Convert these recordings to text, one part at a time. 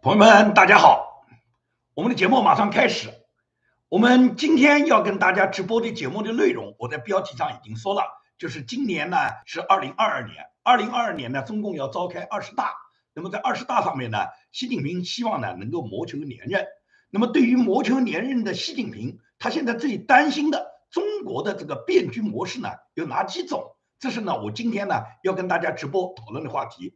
朋友们，大家好，我们的节目马上开始。我们今天要跟大家直播的节目的内容，我在标题上已经说了，就是今年呢是二零二二年，二零二二年呢中共要召开二十大，那么在二十大上面呢，习近平希望呢能够谋求连任。那么对于谋求连任的习近平，他现在最担心的中国的这个变局模式呢有哪几种？这是呢我今天呢要跟大家直播讨论的话题。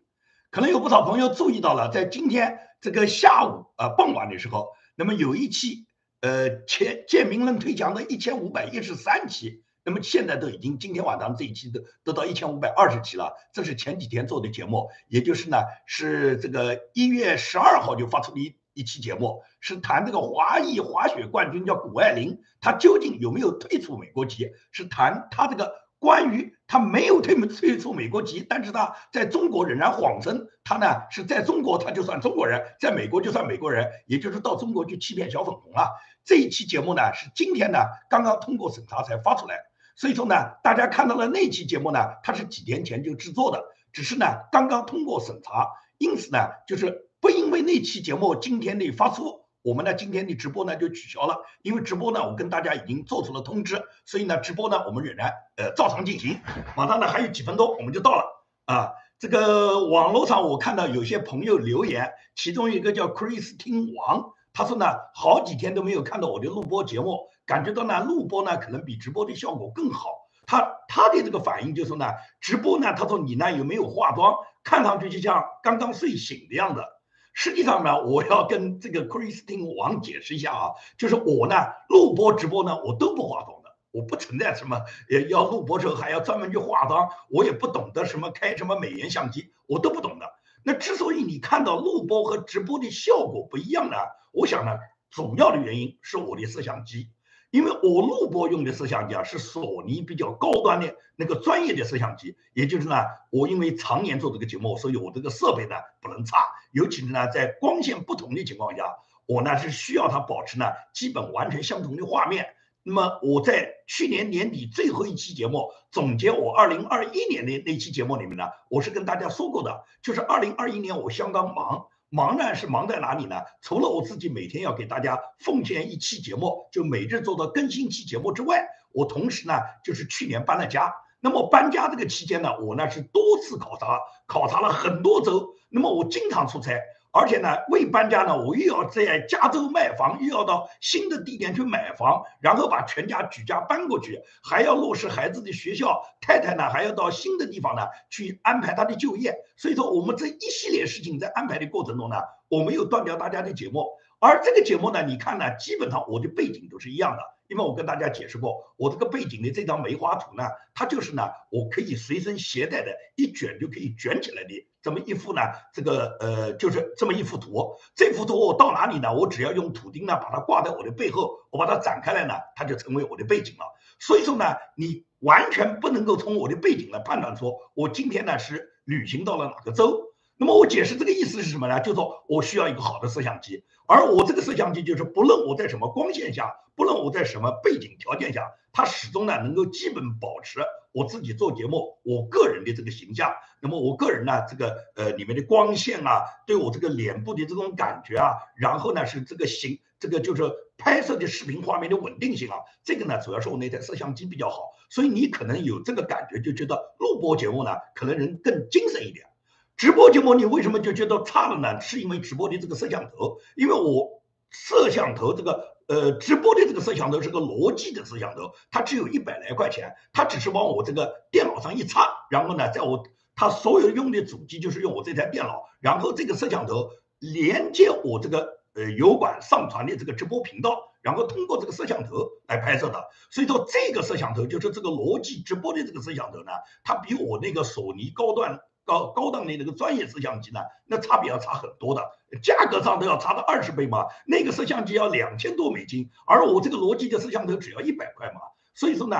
可能有不少朋友注意到了，在今天。这个下午啊，傍晚的时候，那么有一期，呃，前建民论推墙的一千五百一十三期，那么现在都已经今天晚上这一期都都到一千五百二十期了。这是前几天做的节目，也就是呢，是这个一月十二号就发出的一一期节目，是谈这个华裔滑雪冠军叫谷爱凌，她究竟有没有退出美国籍？是谈她这个。关于他没有退退出美国籍，但是他在中国仍然谎称他呢是在中国，他就算中国人，在美国就算美国人，也就是到中国去欺骗小粉红了。这一期节目呢是今天呢刚刚通过审查才发出来，所以说呢大家看到了那期节目呢，它是几天前就制作的，只是呢刚刚通过审查，因此呢就是不因为那期节目今天的发出。我们呢，今天的直播呢就取消了，因为直播呢，我跟大家已经做出了通知，所以呢，直播呢我们仍然呃照常进行。马上呢还有几分钟我们就到了啊。这个网络上我看到有些朋友留言，其中一个叫 Chris 听王，他说呢好几天都没有看到我的录播节目，感觉到呢录播呢可能比直播的效果更好。他他的这个反应就说呢，直播呢他说你呢有没有化妆，看上去就像刚刚睡醒的样子。实际上呢，我要跟这个 Christine 王解释一下啊，就是我呢录播直播呢，我都不化妆的，我不存在什么要要录播时候还要专门去化妆，我也不懂得什么开什么美颜相机，我都不懂的。那之所以你看到录播和直播的效果不一样呢，我想呢，主要的原因是我的摄像机。因为我录播用的摄像机啊，是索尼比较高端的那个专业的摄像机，也就是呢，我因为常年做这个节目，所以我这个设备呢不能差，尤其是呢在光线不同的情况下，我呢是需要它保持呢基本完全相同的画面。那么我在去年年底最后一期节目总结我二零二一年的那期节目里面呢，我是跟大家说过的，就是二零二一年我相当忙。忙呢是忙在哪里呢？除了我自己每天要给大家奉献一期节目，就每日做到更新期节目之外，我同时呢就是去年搬了家。那么搬家这个期间呢，我呢是多次考察，考察了很多州。那么我经常出差。而且呢，为搬家呢，我又要在加州卖房，又要到新的地点去买房，然后把全家举家搬过去，还要落实孩子的学校，太太呢还要到新的地方呢去安排她的就业。所以说，我们这一系列事情在安排的过程中呢，我没有断掉大家的节目。而这个节目呢，你看呢，基本上我的背景都是一样的。因为我跟大家解释过，我这个背景的这张梅花图呢，它就是呢，我可以随身携带的，一卷就可以卷起来的这么一幅呢，这个呃，就是这么一幅图。这幅图我到哪里呢？我只要用图钉呢，把它挂在我的背后，我把它展开来呢，它就成为我的背景了。所以说呢，你完全不能够从我的背景来判断出我今天呢是旅行到了哪个州。那么我解释这个意思是什么呢？就说我需要一个好的摄像机，而我这个摄像机就是不论我在什么光线下，不论我在什么背景条件下，它始终呢能够基本保持我自己做节目我个人的这个形象。那么我个人呢，这个呃里面的光线啊，对我这个脸部的这种感觉啊，然后呢是这个形，这个就是拍摄的视频画面的稳定性啊，这个呢主要是我那台摄像机比较好，所以你可能有这个感觉，就觉得录播节目呢可能人更精神一点。直播节目你为什么就觉得差了呢？是因为直播的这个摄像头，因为我摄像头这个呃直播的这个摄像头是个罗技的摄像头，它只有一百来块钱，它只是往我这个电脑上一插，然后呢，在我它所有用的主机就是用我这台电脑，然后这个摄像头连接我这个呃油管上传的这个直播频道，然后通过这个摄像头来拍摄的。所以说这个摄像头就是这个罗技直播的这个摄像头呢，它比我那个索尼高端。高高档的那个专业摄像机呢，那差别要差很多的，价格上都要差到二十倍嘛。那个摄像机要两千多美金，而我这个罗技的摄像头只要一百块嘛。所以说呢，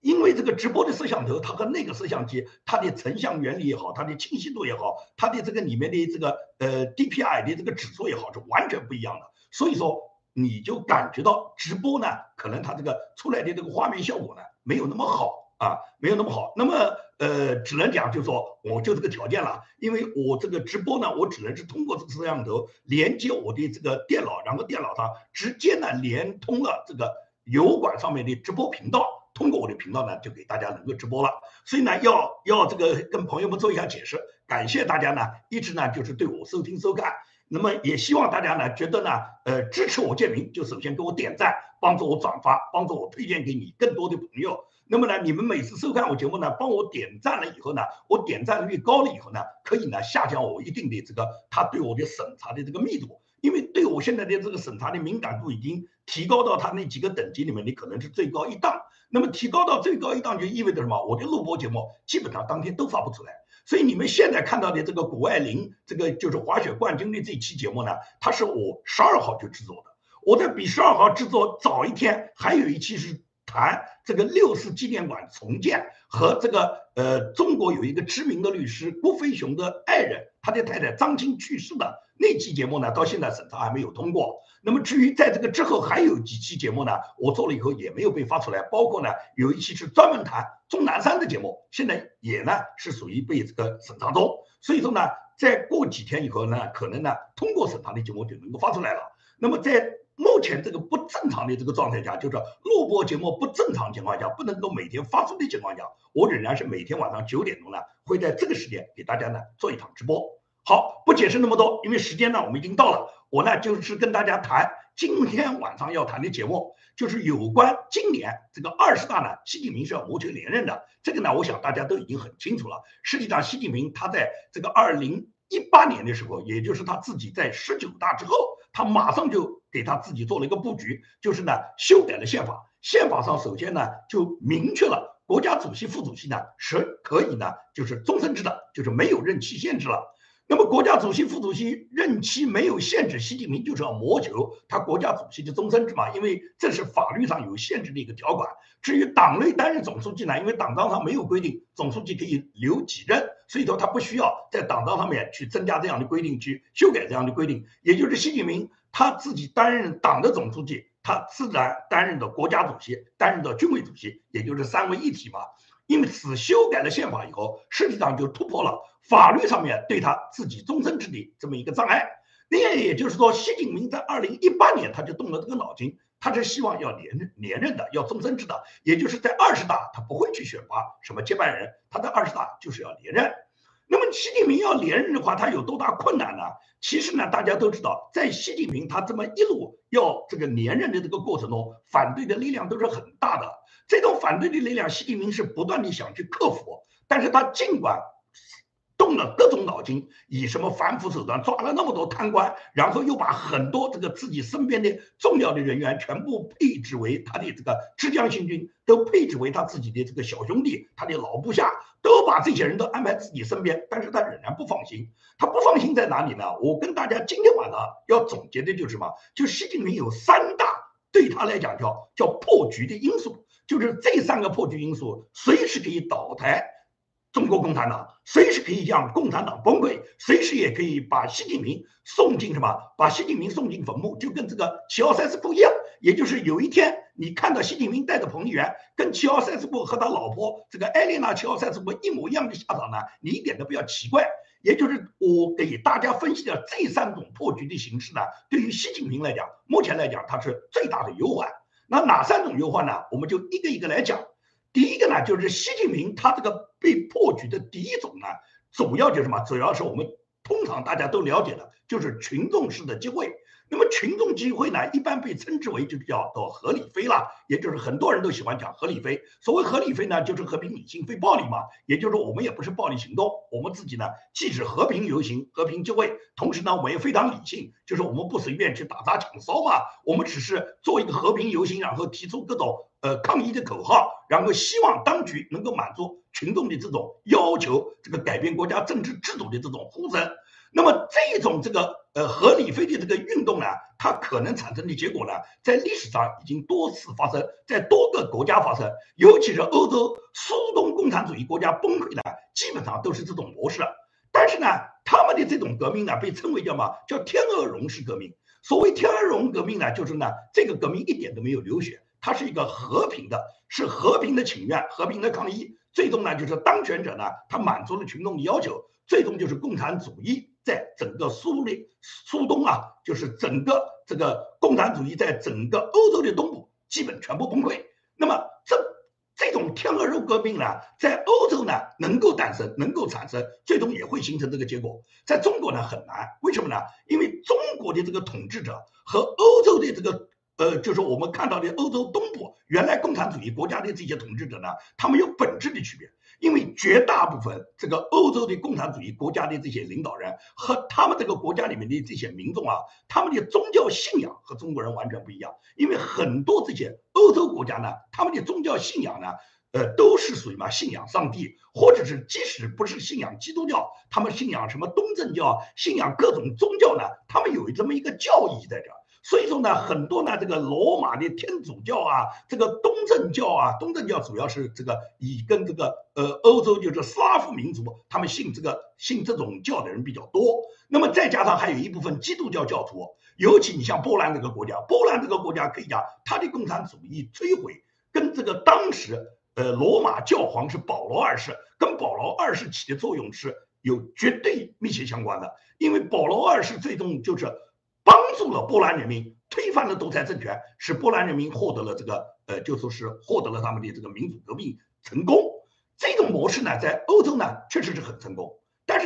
因为这个直播的摄像头，它和那个摄像机，它的成像原理也好，它的清晰度也好，它的这个里面的这个呃 DPI 的这个指数也好，是完全不一样的。所以说，你就感觉到直播呢，可能它这个出来的这个画面效果呢，没有那么好。啊，没有那么好。那么呃，只能讲就说我就这个条件了，因为我这个直播呢，我只能是通过这个摄像头连接我的这个电脑，然后电脑上直接呢连通了这个油管上面的直播频道。通过我的频道呢，就给大家能够直播了，所以呢，要要这个跟朋友们做一下解释，感谢大家呢，一直呢就是对我收听收看，那么也希望大家呢觉得呢，呃，支持我建明，就首先给我点赞，帮助我转发，帮助我推荐给你更多的朋友。那么呢，你们每次收看我节目呢，帮我点赞了以后呢，我点赞率高了以后呢，可以呢下降我一定的这个他对我的审查的这个密度。因为对我现在的这个审查的敏感度已经提高到他那几个等级里面，你可能是最高一档。那么提高到最高一档就意味着什么？我的录播节目基本上当天都发不出来。所以你们现在看到的这个谷爱凌，这个就是滑雪冠军的这期节目呢，它是我十二号就制作的。我在比十二号制作早一天，还有一期是谈这个六四纪念馆重建和这个呃，中国有一个知名的律师郭飞雄的爱人，他的太太张青去世的。那期节目呢，到现在审查还没有通过。那么至于在这个之后还有几期节目呢，我做了以后也没有被发出来。包括呢，有一期是专门谈钟南山的节目，现在也呢是属于被这个审查中。所以说呢，再过几天以后呢，可能呢通过审查的节目就能够发出来了。那么在目前这个不正常的这个状态下，就是录播节目不正常情况下，不能够每天发出的情况下，我仍然是每天晚上九点钟呢，会在这个时间给大家呢做一场直播。好，不解释那么多，因为时间呢，我们已经到了。我呢，就是跟大家谈今天晚上要谈的节目，就是有关今年这个二十大呢，习近平是要谋求连任的。这个呢，我想大家都已经很清楚了。实际上，习近平他在这个二零一八年的时候，也就是他自己在十九大之后，他马上就给他自己做了一个布局，就是呢，修改了宪法。宪法上首先呢，就明确了国家主席、副主席呢是可以呢，就是终身制的，就是没有任期限制了。那么国家主席、副主席任期没有限制，习近平就是要谋求他国家主席的终身制嘛，因为这是法律上有限制的一个条款。至于党内担任总书记呢，因为党章上没有规定总书记可以留几任，所以说他不需要在党章上面去增加这样的规定，去修改这样的规定。也就是习近平他自己担任党的总书记，他自然担任的国家主席，担任的军委主席，也就是三位一体嘛。因此，修改了宪法以后，实际上就突破了法律上面对他自己终身制的这么一个障碍。那也就是说，习近平在二零一八年他就动了这个脑筋，他是希望要连任连任的，要终身制的。也就是在二十大，他不会去选拔什么接班人，他在二十大就是要连任。那么，习近平要连任的话，他有多大困难呢？其实呢，大家都知道，在习近平他这么一路要这个连任的这个过程中，反对的力量都是很大的。这种反对的力量，习近平是不断的想去克服，但是他尽管动了各种脑筋，以什么反腐手段抓了那么多贪官，然后又把很多这个自己身边的重要的人员全部配置为他的这个浙江新军，都配置为他自己的这个小兄弟，他的老部下，都把这些人都安排自己身边，但是他仍然不放心。他不放心在哪里呢？我跟大家今天晚上要总结的就是什么？就习近平有三大对他来讲叫叫破局的因素。就是这三个破局因素，随时可以倒台中国共产党，随时可以让共产党崩溃，随时也可以把习近平送进什么？把习近平送进坟墓，就跟这个齐奥塞斯布一样。也就是有一天你看到习近平带着彭丽媛跟齐奥塞斯布和他老婆这个艾丽娜齐奥塞斯布一模一样的下场呢，你一点都不要奇怪。也就是我给大家分析的这三种破局的形式呢，对于习近平来讲，目前来讲它是最大的忧患。那哪三种忧患呢？我们就一个一个来讲。第一个呢，就是习近平他这个被破局的第一种呢，主要就是什么？主要是我们通常大家都了解的，就是群众式的机会。那么群众机会呢，一般被称之为就叫做合理非了，也就是很多人都喜欢讲合理非。所谓合理非呢，就是和平理性非暴力嘛。也就是说，我们也不是暴力行动，我们自己呢既是和平游行、和平集会，同时呢我也非常理性，就是我们不随便去打砸抢烧嘛。我们只是做一个和平游行，然后提出各种呃抗议的口号，然后希望当局能够满足群众的这种要求，这个改变国家政治制度的这种呼声。那么这种这个呃合理非的这个运动呢，它可能产生的结果呢，在历史上已经多次发生在多个国家发生，尤其是欧洲苏东共产主义国家崩溃呢，基本上都是这种模式。但是呢，他们的这种革命呢，被称为叫嘛？叫天鹅绒式革命。所谓天鹅绒革命呢，就是呢，这个革命一点都没有流血，它是一个和平的，是和平的请愿、和平的抗议。最终呢，就是当权者呢，他满足了群众的要求，最终就是共产主义在整个苏联、苏东啊，就是整个这个共产主义在整个欧洲的东部基本全部崩溃。那么这这种天鹅肉革命呢，在欧洲呢能够诞生，能够产生，最终也会形成这个结果。在中国呢很难，为什么呢？因为中国的这个统治者和欧洲的这个。呃，就是我们看到的欧洲东部原来共产主义国家的这些统治者呢，他们有本质的区别，因为绝大部分这个欧洲的共产主义国家的这些领导人和他们这个国家里面的这些民众啊，他们的宗教信仰和中国人完全不一样，因为很多这些欧洲国家呢，他们的宗教信仰呢，呃，都是属于嘛信仰上帝，或者是即使不是信仰基督教，他们信仰什么东正教，信仰各种宗教呢，他们有这么一个教义在这儿。所以说呢，很多呢，这个罗马的天主教啊，这个东正教啊，东正教主要是这个以跟这个呃欧洲就是斯拉夫民族，他们信这个信这种教的人比较多。那么再加上还有一部分基督教教徒，尤其你像波兰这个国家，波兰这个国家可以讲，它的共产主义摧毁跟这个当时呃罗马教皇是保罗二世，跟保罗二世起的作用是有绝对密切相关的，因为保罗二世最终就是。帮助了波兰人民推翻了独裁政权，使波兰人民获得了这个呃，就说是获得了他们的这个民主革命成功。这种模式呢，在欧洲呢确实是很成功，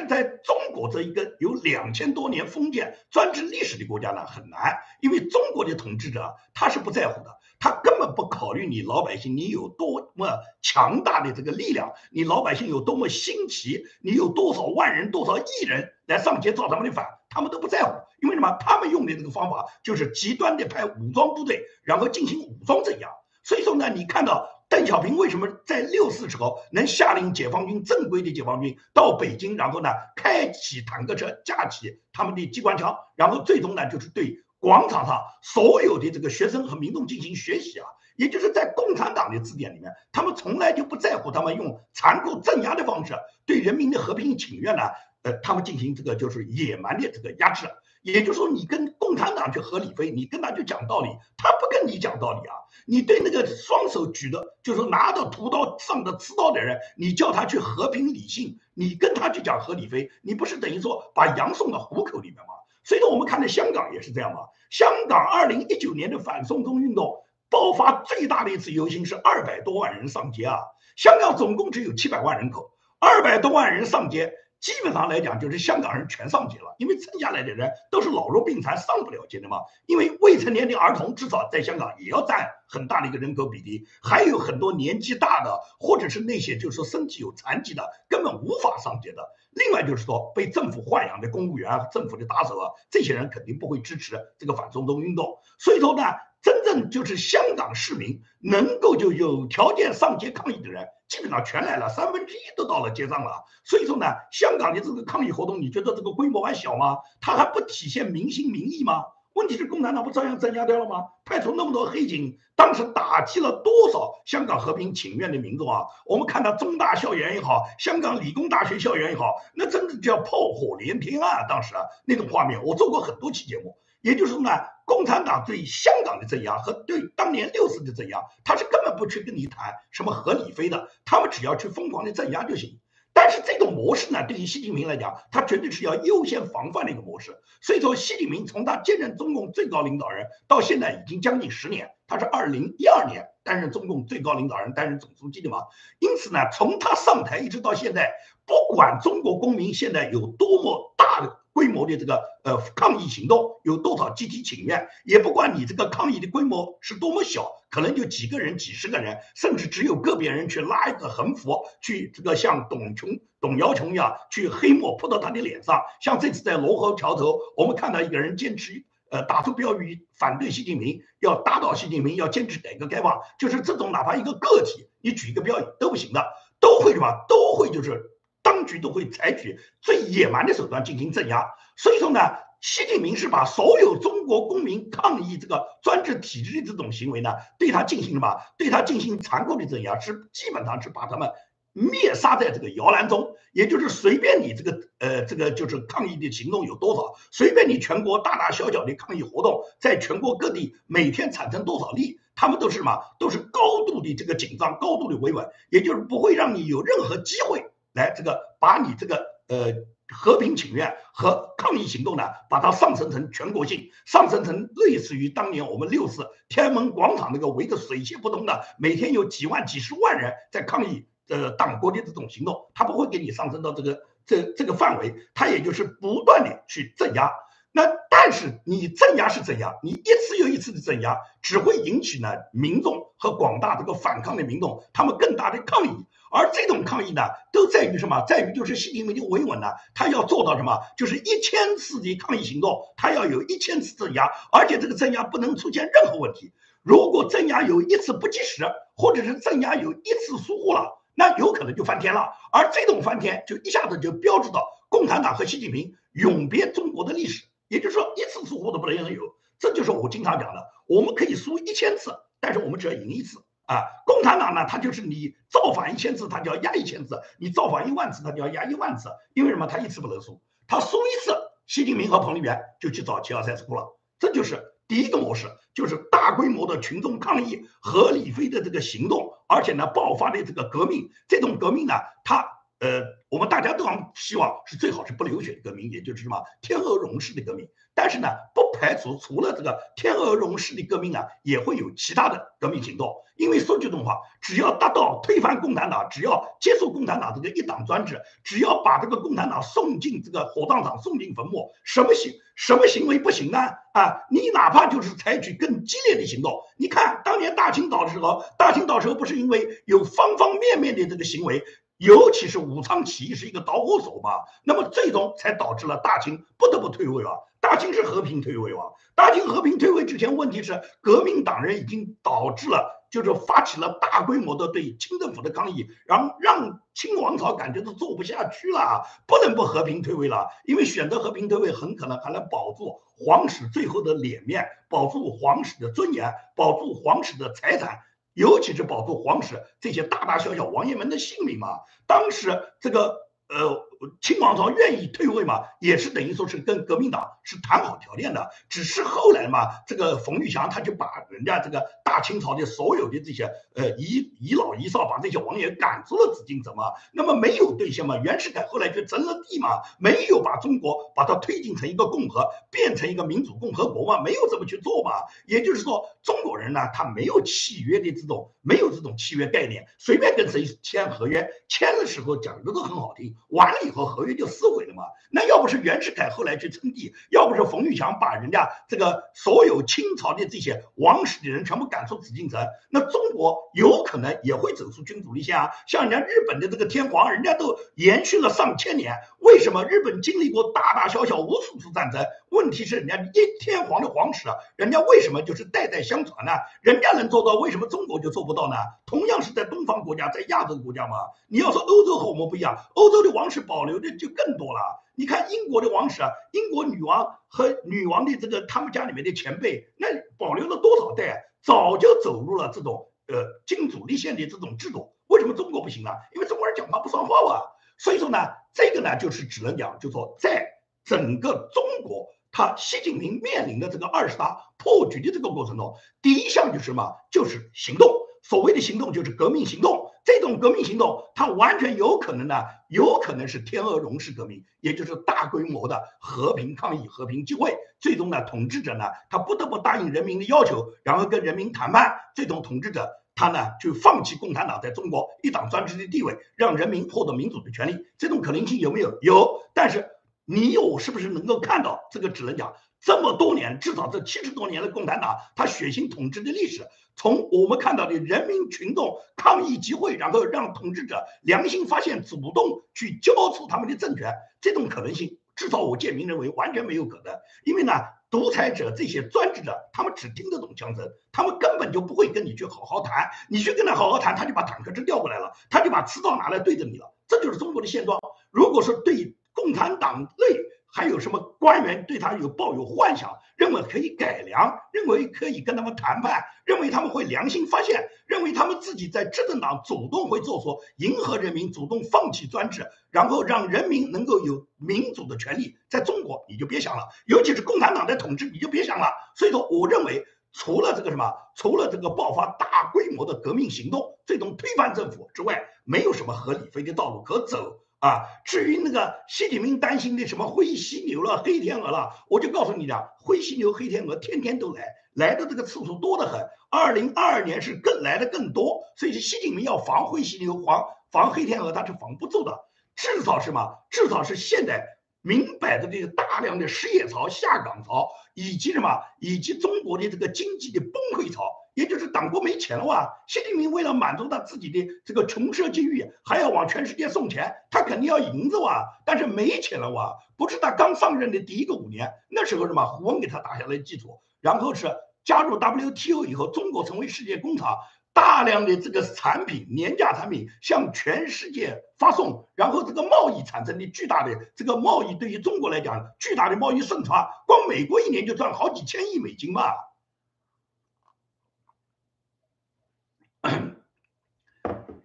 在中国这一个有两千多年封建专制历史的国家呢很难，因为中国的统治者他是不在乎的。他根本不考虑你老百姓，你有多么强大的这个力量，你老百姓有多么新奇，你有多少万人、多少亿人来上街造他们的反，他们都不在乎。因为什么？他们用的这个方法就是极端的派武装部队，然后进行武装镇压。所以说呢，你看到邓小平为什么在六四时候能下令解放军正规的解放军到北京，然后呢开启坦克车，架起他们的机关枪，然后最终呢就是对。广场上所有的这个学生和民众进行学习啊，也就是在共产党的字典里面，他们从来就不在乎他们用残酷镇压的方式对人民的和平请愿呢，呃，他们进行这个就是野蛮的这个压制。也就是说，你跟共产党去合理飞，你跟他去讲道理，他不跟你讲道理啊。你对那个双手举的，就是拿着屠刀上的刺刀的人，你叫他去和平理性，你跟他去讲合理飞，你不是等于说把羊送到虎口里面吗？所以说，我们看到香港也是这样嘛。香港二零一九年的反送中运动爆发最大的一次游行是二百多万人上街啊。香港总共只有七百万人口，二百多万人上街。基本上来讲，就是香港人全上街了，因为剩下来的人都是老弱病残，上不了街的嘛。因为未成年的儿童至少在香港也要占很大的一个人口比例，还有很多年纪大的，或者是那些就是说身体有残疾的，根本无法上街的。另外就是说，被政府豢养的公务员、政府的打手啊，这些人肯定不会支持这个反送中运动。所以说呢。真正就是香港市民能够就有条件上街抗议的人，基本上全来了，三分之一都到了街上了。所以说呢，香港的这个抗议活动，你觉得这个规模还小吗？它还不体现民心民意吗？问题是共产党不照样镇压掉了吗？派出那么多黑警，当时打击了多少香港和平请愿的民众啊？我们看到中大校园也好，香港理工大学校园也好，那真的叫炮火连天啊！当时啊，那种画面，我做过很多期节目。也就是说呢，共产党对香港的镇压和对当年六四的镇压，他是根本不去跟你谈什么合理非的，他们只要去疯狂的镇压就行。但是这种模式呢，对于习近平来讲，他绝对是要优先防范的一个模式。所以说，习近平从他接任中共最高领导人到现在已经将近十年，他是二零一二年担任中共最高领导人、担任总书记的嘛。因此呢，从他上台一直到现在，不管中国公民现在有多么大的。规模的这个呃抗议行动有多少集体请愿，也不管你这个抗议的规模是多么小，可能就几个人、几十个人，甚至只有个别人去拉一个横幅，去这个像董琼、董瑶琼一样去黑墨泼到他的脸上。像这次在罗河桥头，我们看到一个人坚持呃打出标语反对习近平，要打倒习近平，要坚持改革开放，就是这种哪怕一个个体，你举一个标语都不行的，都会什么？都会就是。当局都会采取最野蛮的手段进行镇压，所以说呢，习近平是把所有中国公民抗议这个专制体制的这种行为呢，对他进行什么？对他进行残酷的镇压，是基本上是把他们灭杀在这个摇篮中。也就是随便你这个呃这个就是抗议的行动有多少，随便你全国大大小小的抗议活动在全国各地每天产生多少例。他们都是什么？都是高度的这个紧张，高度的维稳，也就是不会让你有任何机会来这个把你这个呃和平请愿和抗议行动呢，把它上升成全国性，上升成类似于当年我们六四天安门广场那个围着水泄不通的，每天有几万、几十万人在抗议呃党国的这种行动，他不会给你上升到这个这这个范围，他也就是不断的去镇压。那但是你镇压是镇压，你一次又一次的镇压，只会引起呢民众和广大这个反抗的民众他们更大的抗议，而这种抗议呢，都在于什么？在于就是习近平的维稳呢，他要做到什么？就是一千次的抗议行动，他要有一千次镇压，而且这个镇压不能出现任何问题。如果镇压有一次不及时，或者是镇压有一次疏忽了，那有可能就翻天了。而这种翻天，就一下子就标志着共产党和习近平永别中国的历史。也就是说，一次疏忽都不能有，这就是我经常讲的。我们可以输一千次，但是我们只要赢一次啊。共产党呢，他就是你造反一千次，他就要压一千次；你造反一万次，他就要压一万次。因为什么？他一次不能输，他输一次，习近平和彭丽媛就去找齐奥塞斯库了。这就是第一个模式，就是大规模的群众抗议，和李飞的这个行动，而且呢，爆发的这个革命。这种革命呢，它。呃，我们大家都希望是最好是不流血的革命，也就是什么天鹅绒式的革命。但是呢，不排除除了这个天鹅绒式的革命啊，也会有其他的革命行动。因为说句真话，只要达到推翻共产党，只要接受共产党这个一党专制，只要把这个共产党送进这个火葬场、送进坟墓，什么行什么行为不行呢？啊，你哪怕就是采取更激烈的行动。你看当年大清岛的时候，大清岛时候不是因为有方方面面的这个行为。尤其是武昌起义是一个导火索嘛，那么最终才导致了大清不得不退位啊。大清是和平退位啊。大清和平退位之前，问题是革命党人已经导致了，就是发起了大规模的对清政府的抗议，然后让清王朝感觉都做不下去了，不能不和平退位了。因为选择和平退位，很可能还能保住皇室最后的脸面，保住皇室的尊严，保住皇室的财产。尤其是保住皇室这些大大小小王爷们的性命嘛。当时这个呃。清王朝愿意退位嘛，也是等于说是跟革命党是谈好条件的。只是后来嘛，这个冯玉祥他就把人家这个大清朝的所有的这些呃遗遗老遗少，把这些王爷赶出了紫禁城嘛。那么没有兑现嘛。袁世凯后来就争了地嘛，没有把中国把它推进成一个共和，变成一个民主共和国嘛，没有这么去做嘛。也就是说，中国人呢，他没有契约的这种，没有这种契约概念，随便跟谁签合约，签的时候讲的都很好听，完了。以后合约就撕毁嘛？那要不是袁世凯后来去称帝，要不是冯玉祥把人家这个所有清朝的这些王室的人全部赶出紫禁城，那中国有可能也会走出君主立宪啊。像人家日本的这个天皇，人家都延续了上千年，为什么日本经历过大大小小无数次战争？问题是人家一天皇的皇室，人家为什么就是代代相传呢？人家能做到，为什么中国就做不到呢？同样是在东方国家，在亚洲国家嘛。你要说欧洲和我们不一样，欧洲的王室保留的就更多了。你看英国的王室啊，英国女王和女王的这个他们家里面的前辈，那保留了多少代？早就走入了这种呃君主立宪的这种制度。为什么中国不行呢？因为中国人讲话不算话啊。所以说呢，这个呢就是只能讲，就说在整个中国。他习近平面临的这个二十大破局的这个过程中，第一项就是什么？就是行动。所谓的行动就是革命行动。这种革命行动，它完全有可能呢，有可能是天鹅绒式革命，也就是大规模的和平抗议、和平集会。最终呢，统治者呢，他不得不答应人民的要求，然后跟人民谈判。最终，统治者他呢，就放弃共产党在中国一党专制的地位，让人民获得民主的权利。这种可能性有没有？有，但是。你我是不是能够看到这个？只能讲这么多年，至少这七十多年的共产党他血腥统治的历史，从我们看到的人民群众抗议集会，然后让统治者良心发现，主动去交出他们的政权，这种可能性，至少我建明认为完全没有可能。因为呢，独裁者这些专制者，他们只听得懂枪声，他们根本就不会跟你去好好谈。你去跟他好好谈，他就把坦克车调过来了，他就把刺刀拿来对着你了。这就是中国的现状。如果说对。共产党内还有什么官员对他有抱有幻想，认为可以改良，认为可以跟他们谈判，认为他们会良心发现，认为他们自己在执政党主动会做出迎合人民，主动放弃专制，然后让人民能够有民主的权利，在中国你就别想了，尤其是共产党在统治，你就别想了。所以说，我认为。除了这个什么，除了这个爆发大规模的革命行动，最终推翻政府之外，没有什么合理非的道路可走啊。至于那个习近平担心的什么灰犀牛了、黑天鹅了，我就告诉你讲，灰犀牛、黑天鹅天天都来，来的这个次数多得很。二零二二年是更来的更多，所以习近平要防灰犀牛、防防黑天鹅，他是防不住的。至少是嘛，至少是现在。明摆着这个大量的失业潮、下岗潮，以及什么，以及中国的这个经济的崩溃潮，也就是党国没钱了哇！习近平为了满足他自己的这个穷奢极欲，还要往全世界送钱，他肯定要银子哇！但是没钱了哇！不是他刚上任的第一个五年，那时候什么，胡温给他打下来基础，然后是加入 WTO 以后，中国成为世界工厂。大量的这个产品廉价产品向全世界发送，然后这个贸易产生的巨大的这个贸易对于中国来讲巨大的贸易顺差，光美国一年就赚好几千亿美金嘛。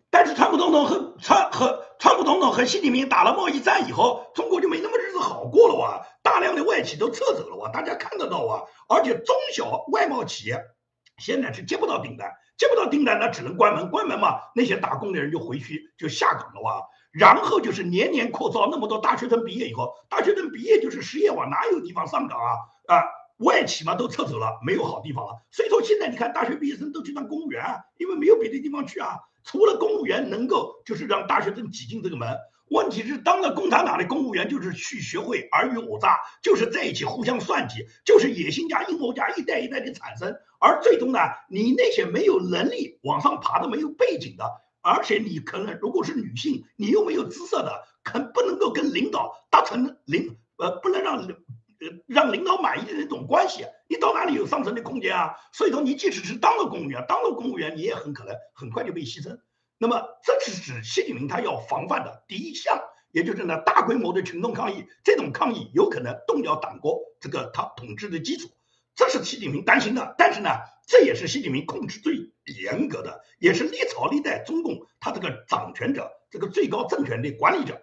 但是川普总统和川和川普总统和习近平打了贸易战以后，中国就没那么日子好过了哇！大量的外企都撤走了哇，大家看得到啊！而且中小外贸企业现在是接不到订单。接不到订单，那只能关门。关门嘛，那些打工的人就回去就下岗了哇。然后就是年年扩招，那么多大学生毕业以后，大学生毕业就是失业哇，哪有地方上岗啊？啊，外企嘛都撤走了，没有好地方了。所以说现在你看，大学毕业生都去当公务员，因为没有别的地方去啊。除了公务员能够就是让大学生挤进这个门。问题是，当了共产党的公务员，就是去学会尔虞我诈，就是在一起互相算计，就是野心家、阴谋家一代一代的产生。而最终呢，你那些没有能力往上爬的、没有背景的，而且你可能如果是女性，你又没有姿色的，肯不能够跟领导达成领呃，不能让呃让领导满意的那种关系，你到哪里有上升的空间啊？所以说，你即使是当了公务员，当了公务员，你也很可能很快就被牺牲。那么，这是指习近平他要防范的第一项，也就是呢大规模的群众抗议，这种抗议有可能动摇党国这个他统治的基础，这是习近平担心的。但是呢，这也是习近平控制最严格的，也是历朝历代中共他这个掌权者、这个最高政权的管理者，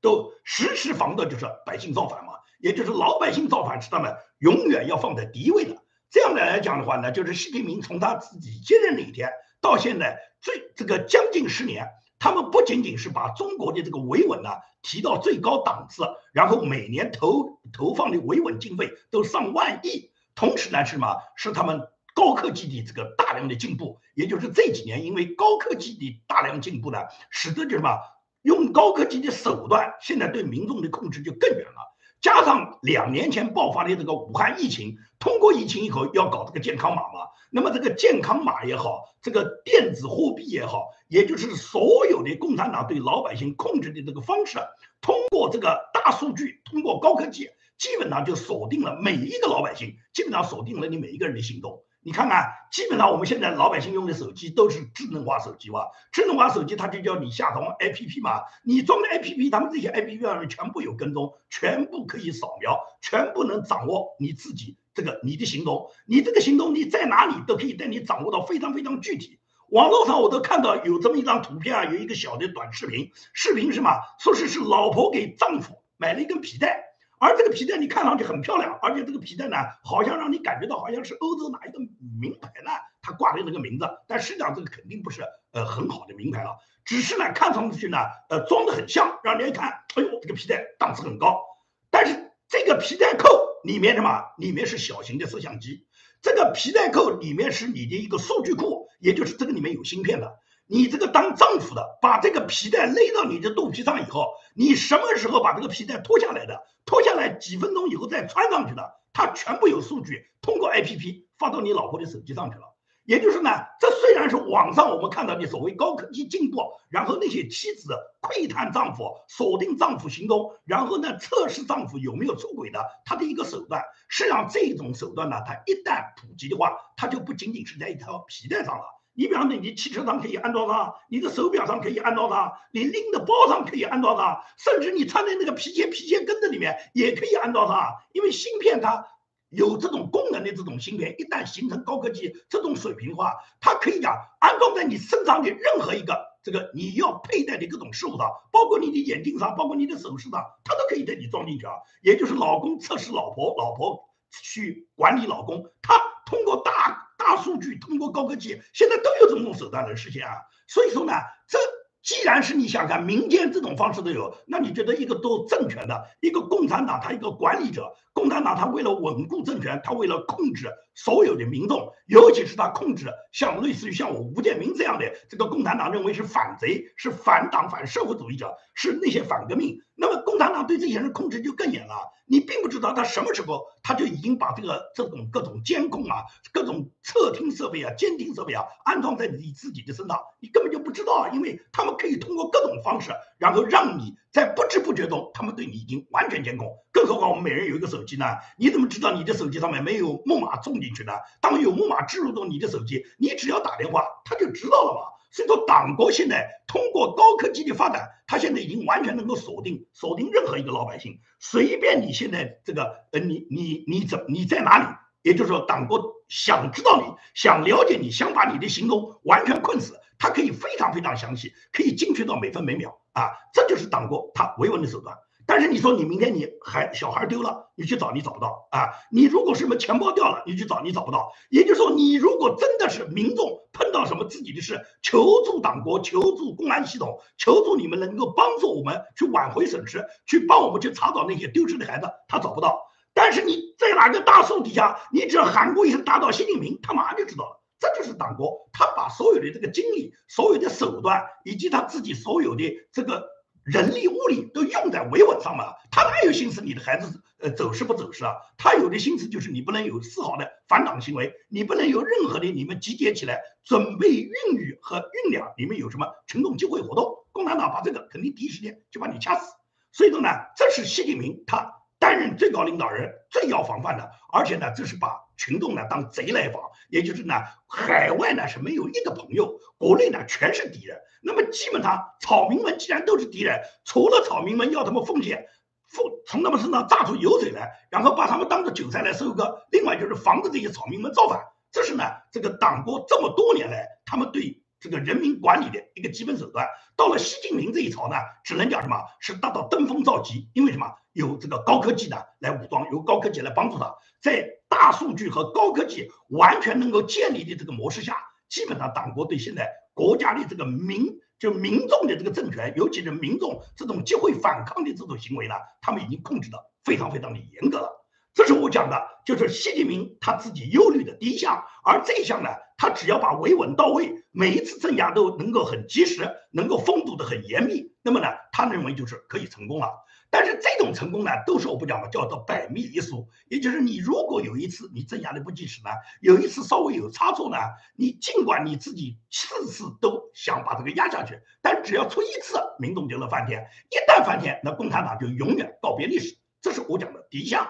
都时时防的就是百姓造反嘛，也就是老百姓造反是他们永远要放在第一位的。这样的来讲的话呢，就是习近平从他自己接任那一天到现在。最这个将近十年，他们不仅仅是把中国的这个维稳呢提到最高档次，然后每年投投放的维稳经费都上万亿，同时呢是什么？是他们高科技的这个大量的进步，也就是这几年因为高科技的大量进步呢，使得就什么用高科技的手段，现在对民众的控制就更远了。加上两年前爆发的这个武汉疫情，通过疫情以后要搞这个健康码嘛，那么这个健康码也好，这个电子货币也好，也就是所有的共产党对老百姓控制的这个方式，通过这个大数据，通过高科技，基本上就锁定了每一个老百姓，基本上锁定了你每一个人的行动。你看看，基本上我们现在老百姓用的手机都是智能化手机吧？智能化手机它就叫你下装 APP 嘛，你装的 APP，他们这些 APP 上面全部有跟踪，全部可以扫描，全部能掌握你自己这个你的行动，你这个行动你在哪里都可以带你掌握到非常非常具体。网络上我都看到有这么一张图片啊，有一个小的短视频，视频是嘛？说是是老婆给丈夫买了一根皮带。而这个皮带你看上去很漂亮，而且这个皮带呢，好像让你感觉到好像是欧洲哪一个名牌呢，它挂的那个名字，但实际上这个肯定不是呃很好的名牌了，只是呢看上去呢，呃装的很像，让人一看，哎呦这个皮带档次很高。但是这个皮带扣里面什么？里面是小型的摄像机，这个皮带扣里面是你的一个数据库，也就是这个里面有芯片的。你这个当丈夫的，把这个皮带勒到你的肚皮上以后，你什么时候把这个皮带脱下来的？脱下来几分钟以后再穿上去的，它全部有数据，通过 APP 发到你老婆的手机上去了。也就是呢，这虽然是网上我们看到的所谓高科技进步，然后那些妻子窥探丈夫、锁定丈夫行踪，然后呢测试丈夫有没有出轨的，他的一个手段。实际上这种手段呢，它一旦普及的话，它就不仅仅是在一条皮带上了。你比方说，你汽车上可以安装它，你的手表上可以安装它，你拎的包上可以安装它，甚至你穿的那个皮鞋皮鞋跟子里面也可以安装它。因为芯片它有这种功能的这种芯片，一旦形成高科技这种水平的话，它可以讲安装在你身上的任何一个这个你要佩戴的各种事物上，包括你的眼镜上，包括你的首饰上，它都可以给你装进去啊。也就是老公测试老婆，老婆去管理老公，他。通过大大数据，通过高科技，现在都有这种手段来实现啊。所以说呢，这。既然是你想看民间这种方式都有，那你觉得一个做政权的一个共产党，他一个管理者，共产党他为了稳固政权，他为了控制所有的民众，尤其是他控制像类似于像我吴建民这样的这个共产党认为是反贼、是反党、反社会主义者，是那些反革命，那么共产党对这些人控制就更严了。你并不知道他什么时候他就已经把这个这种各种监控啊、各种测听设备啊、监听设备啊安装在你自己的身上，你根本就不知道，因为他们可以通过各种方式，然后让你在不知不觉中，他们对你已经完全监控。更何况我们每人有一个手机呢？你怎么知道你的手机上面没有木马种进去呢？当有木马植入到你的手机，你只要打电话，他就知道了嘛。所以说，党国现在通过高科技的发展，他现在已经完全能够锁定锁定任何一个老百姓，随便你现在这个呃，你你你怎你在哪里？也就是说，党国想知道你想了解你，想把你的行踪完全困死，他可以非常非常详细，可以精确到每分每秒啊！这就是党国他维稳的手段。但是你说你明天你孩小孩丢了，你去找你找不到啊！你如果什么钱包掉了，你去找你找不到。也就是说，你如果真的是民众碰到什么自己的事，求助党国，求助公安系统，求助你们能够帮助我们去挽回损失，去帮我们去查找那些丢失的孩子，他找不到。但是你在哪个大树底下，你只要喊过一声“打倒习近平”，他马上就知道了。这就是党国，他把所有的这个精力、所有的手段，以及他自己所有的这个。人力物力都用在维稳上嘛，他哪有心思你的孩子呃走失不走失啊？他有的心思就是你不能有丝毫的反党行为，你不能有任何的你们集结起来准备孕育和酝酿你们有什么群众集会活动，共产党把这个肯定第一时间就把你掐死。所以说呢，这是习近平他担任最高领导人最要防范的，而且呢，这是把群众呢当贼来防，也就是呢，海外呢是没有一个朋友，国内呢全是敌人。那么基本上，草民们既然都是敌人，除了草民们要他们奉献，奉从他们身上榨出油水来，然后把他们当做韭菜来收割，另外就是防止这些草民们造反，这是呢这个党国这么多年来他们对这个人民管理的一个基本手段。到了习近平这一朝呢，只能讲什么？是达到登峰造极，因为什么？有这个高科技的来武装，由高科技来帮助他，在大数据和高科技完全能够建立的这个模式下，基本上党国对现在。国家的这个民，就民众的这个政权，尤其是民众这种集会反抗的这种行为呢，他们已经控制的非常非常的严格了。这是我讲的，就是习近平他自己忧虑的第一项。而这一项呢，他只要把维稳到位，每一次镇压都能够很及时，能够封堵的很严密，那么呢，他认为就是可以成功了。但是这种成功呢，都是我不讲的，叫做百密一疏。也就是你如果有一次你镇压的不及时呢，有一次稍微有差错呢，你尽管你自己次次都想把这个压下去，但只要出一次，民众就能翻天。一旦翻天，那共产党就永远告别历史。这是我讲的第一项。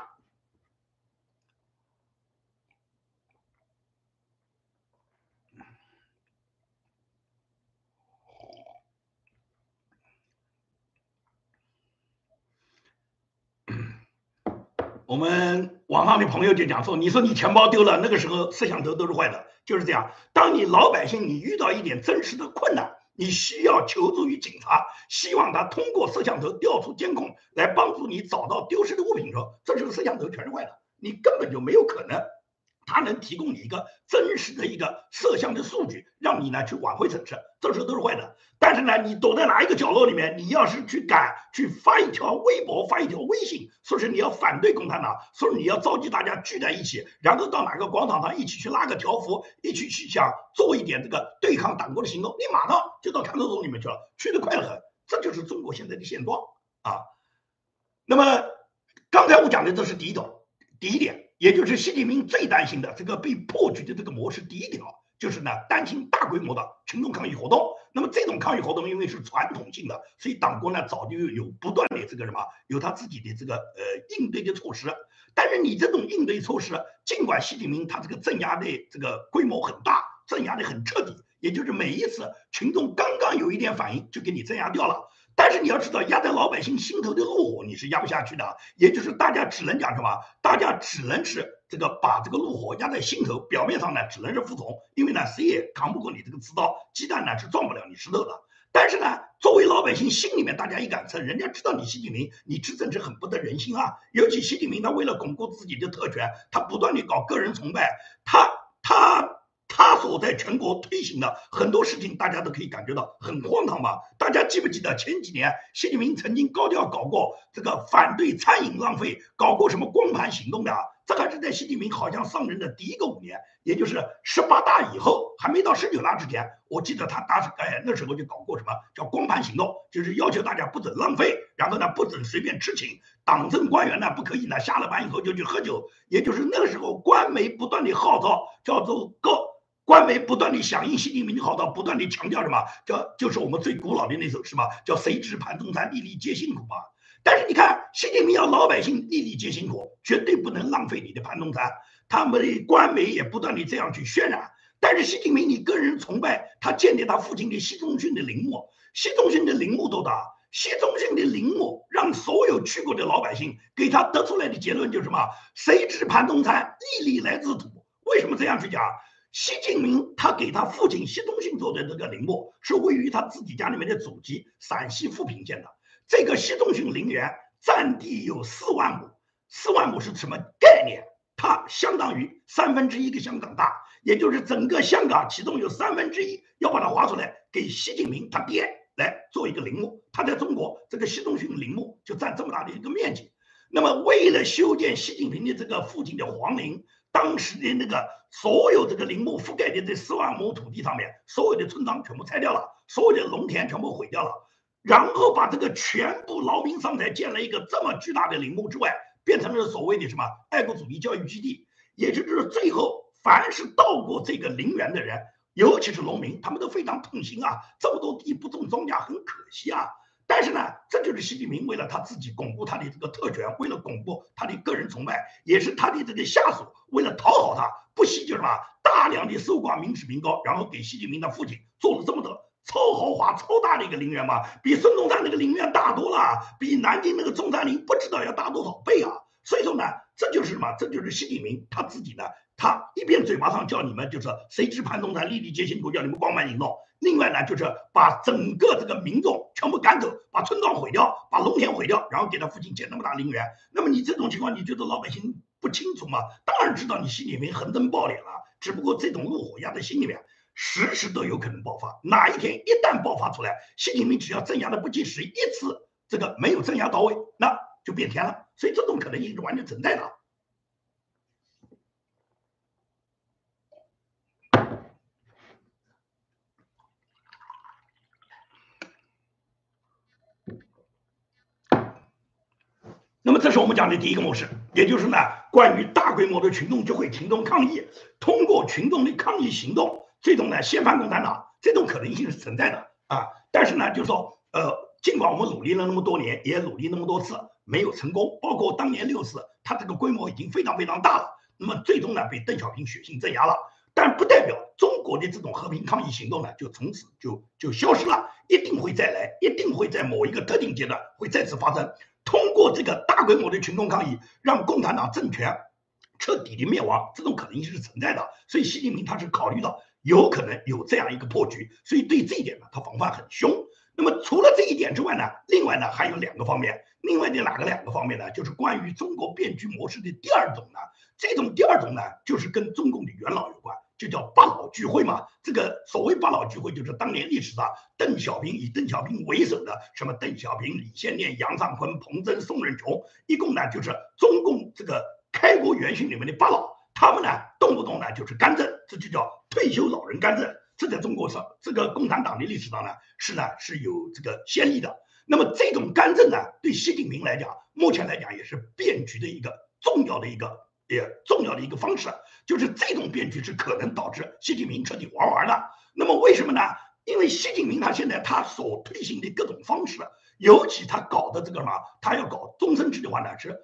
我们网上的朋友就讲说，你说你钱包丢了，那个时候摄像头都是坏的，就是这样。当你老百姓你遇到一点真实的困难，你需要求助于警察，希望他通过摄像头调出监控来帮助你找到丢失的物品的时候，这时候摄像头全是坏的，你根本就没有可能。它能提供你一个真实的一个摄像的数据，让你呢去挽回损失，这时候都是坏的。但是呢，你躲在哪一个角落里面，你要是去敢去发一条微博、发一条微信，说是你要反对共产党，说是你要召集大家聚在一起，然后到哪个广场上一起去拉个条幅，一起去想做一点这个对抗党国的行动，你马上就到看守所里面去了，去的快得很。这就是中国现在的现状啊。那么刚才我讲的这是第一种，第一点。也就是习近平最担心的这个被破局的这个模式，第一条就是呢，担心大规模的群众抗议活动。那么这种抗议活动因为是传统性的，所以党国呢早就有不断的这个什么，有他自己的这个呃应对的措施。但是你这种应对措施，尽管习近平他这个镇压的这个规模很大，镇压的很彻底，也就是每一次群众刚刚有一点反应，就给你镇压掉了。但是你要知道，压在老百姓心头的怒火，你是压不下去的。也就是大家只能讲什么？大家只能是这个把这个怒火压在心头，表面上呢只能是服从，因为呢谁也扛不过你这个刺刀，鸡蛋呢是撞不了你石头的。但是呢，作为老百姓心里面，大家一杆秤，人家知道你习近平，你执政是很不得人心啊。尤其习近平，他为了巩固自己的特权，他不断的搞个人崇拜，他他。后在全国推行的很多事情，大家都可以感觉到很荒唐吧？大家记不记得前几年习近平曾经高调搞过这个反对餐饮浪费，搞过什么光盘行动的？这还是在习近平好像上任的第一个五年，也就是十八大以后，还没到十九大之前，我记得他当时哎那时候就搞过什么叫光盘行动，就是要求大家不准浪费，然后呢不准随便吃请，党政官员呢不可以呢下了班以后就去喝酒，也就是那个时候官媒不断的号召叫做各。官媒不断地响应习近平的号召，不断地强调什么？叫就是我们最古老的那首诗嘛，叫“谁知盘中餐，粒粒皆辛苦”嘛。但是你看，习近平要老百姓粒粒皆辛苦，绝对不能浪费你的盘中餐。他们的官媒也不断地这样去渲染。但是习近平，你个人崇拜他建立他父亲的习仲勋的陵墓，习仲勋的陵墓多大？习仲勋的陵墓让所有去过的老百姓给他得出来的结论就是什么？谁知盘中餐，粒粒来自土。为什么这样去讲？习近平他给他父亲习仲勋做的这个陵墓，是位于他自己家里面的祖籍陕西富平县的。这个习仲勋陵园占地有四万亩，四万亩是什么概念？它相当于三分之一个香港大，也就是整个香港其中有三分之一要把它划出来给习近平他爹来做一个陵墓。他在中国这个习仲勋陵墓就占这么大的一个面积。那么为了修建习近平的这个父亲的皇陵。当时的那个所有这个陵墓覆盖的这四万亩土地上面，所有的村庄全部拆掉了，所有的农田全部毁掉了，然后把这个全部劳民伤财建了一个这么巨大的陵墓之外，变成了所谓的什么爱国主义教育基地。也就是最后，凡是到过这个陵园的人，尤其是农民，他们都非常痛心啊，这么多地不种庄稼，很可惜啊。但是呢，这就是习近平为了他自己巩固他的这个特权，为了巩固他的个人崇拜，也是他的这个下属为了讨好他，不惜就什么大量的搜刮民脂民膏，然后给习近平的父亲做了这么多超豪华、超大的一个陵园嘛，比孙中山那个陵园大多了，比南京那个中山陵不知道要大多少倍啊！所以说呢，这就是什么？这就是习近平他自己呢，他一边嘴巴上叫你们就是谁知盘中餐，粒粒皆辛苦，叫你们光盘行动。另外呢，就是把整个这个民众全部赶走，把村庄毁掉，把农田毁掉，然后给他父亲建那么大陵园。那么你这种情况，你觉得老百姓不清楚吗？当然知道，你习近平横征暴敛了。只不过这种怒火压在心里面，时时都有可能爆发。哪一天一旦爆发出来，习近平只要镇压的不及时，一次这个没有镇压到位，那就变天了。所以这种可能性是完全存在的。那么这是我们讲的第一个模式，也就是呢，关于大规模的群众就会、群众抗议，通过群众的抗议行动，最终呢掀翻共产党，这种可能性是存在的啊。但是呢，就说呃，尽管我们努力了那么多年，也努力那么多次，没有成功，包括当年六四，它这个规模已经非常非常大了。那么最终呢，被邓小平血腥镇压了，但不代表中国的这种和平抗议行动呢，就从此就就消失了，一定会再来，一定会在某一个特定阶段会再次发生。通过这个大规模的群众抗议，让共产党政权彻底的灭亡，这种可能性是存在的。所以习近平他是考虑到有可能有这样一个破局，所以对这一点呢，他防范很凶。那么除了这一点之外呢，另外呢还有两个方面，另外的哪个两个方面呢？就是关于中国变局模式的第二种呢，这种第二种呢，就是跟中共的元老有关。就叫八老聚会嘛，这个所谓八老聚会，就是当年历史上邓小平以邓小平为首的什么邓小平、李先念、杨尚昆、彭真、宋任穷，一共呢就是中共这个开国元勋里面的八老，他们呢动不动呢就是干政，这就叫退休老人干政。这在中国上，这个共产党的历史上呢是呢是有这个先例的。那么这种干政呢，对习近平来讲，目前来讲也是变局的一个重要的一个。也重要的一个方式，就是这种变局是可能导致习近平彻底玩完的。那么为什么呢？因为习近平他现在他所推行的各种方式，尤其他搞的这个什么，他要搞终身制的话呢，是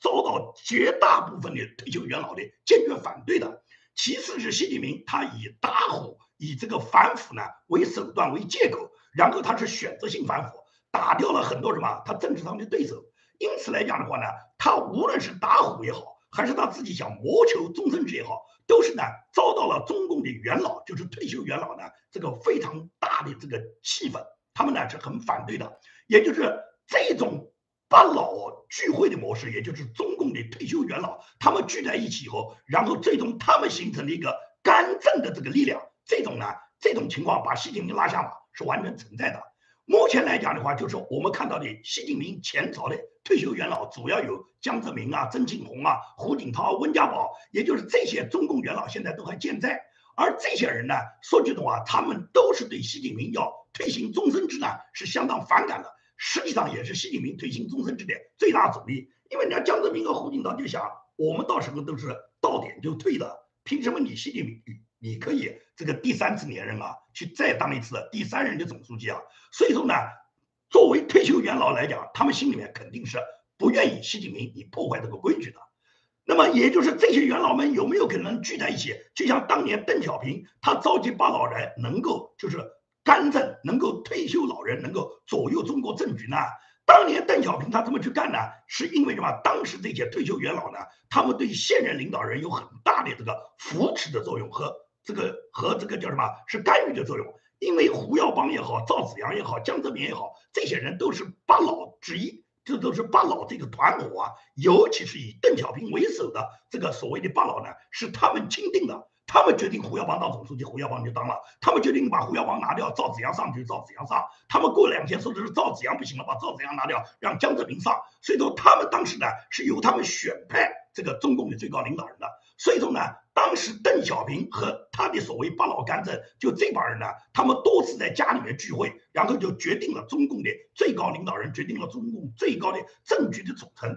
遭到绝大部分的退休元老的坚决反对的。其次是习近平他以打虎、以这个反腐呢为手段为借口，然后他是选择性反腐，打掉了很多什么他政治上的对手。因此来讲的话呢，他无论是打虎也好。还是他自己想谋求终身制也好，都是呢遭到了中共的元老，就是退休元老呢这个非常大的这个气氛。他们呢是很反对的。也就是这种八老聚会的模式，也就是中共的退休元老他们聚在一起以后，然后最终他们形成了一个干政的这个力量。这种呢，这种情况把习近平拉下马是完全存在的。目前来讲的话，就是我们看到的习近平前朝的退休元老，主要有江泽民啊、曾庆红啊、胡锦涛、温家宝，也就是这些中共元老现在都还健在。而这些人呢，说句实话，他们都是对习近平要推行终身制呢是相当反感的。实际上也是习近平推行终身制的最大阻力。因为人家江泽民和胡锦涛就想，我们到时候都是到点就退的，凭什么你习近平？你可以这个第三次连任啊，去再当一次第三任的总书记啊。所以说呢，作为退休元老来讲，他们心里面肯定是不愿意习近平你破坏这个规矩的。那么也就是这些元老们有没有可能聚在一起？就像当年邓小平他召集八老人，能够就是干政，能够退休老人，能够左右中国政局呢？当年邓小平他这么去干呢？是因为什么？当时这些退休元老呢，他们对现任领导人有很大的这个扶持的作用和。这个和这个叫什么？是干预的作用。因为胡耀邦也好，赵紫阳也好，江泽民也好，这些人都是八老之一，这都是八老这个团伙啊。尤其是以邓小平为首的这个所谓的八老呢，是他们钦定的。他们决定胡耀邦当总书记，胡耀邦就当了；他们决定把胡耀邦拿掉，赵紫阳上去，赵紫阳上。他们过两天说的是赵紫阳不行了，把赵紫阳拿掉，让江泽民上。所以说，他们当时呢是由他们选派这个中共的最高领导人的。所以说呢。当时邓小平和他的所谓八老干政，就这帮人呢，他们多次在家里面聚会，然后就决定了中共的最高领导人，决定了中共最高的政局的组成。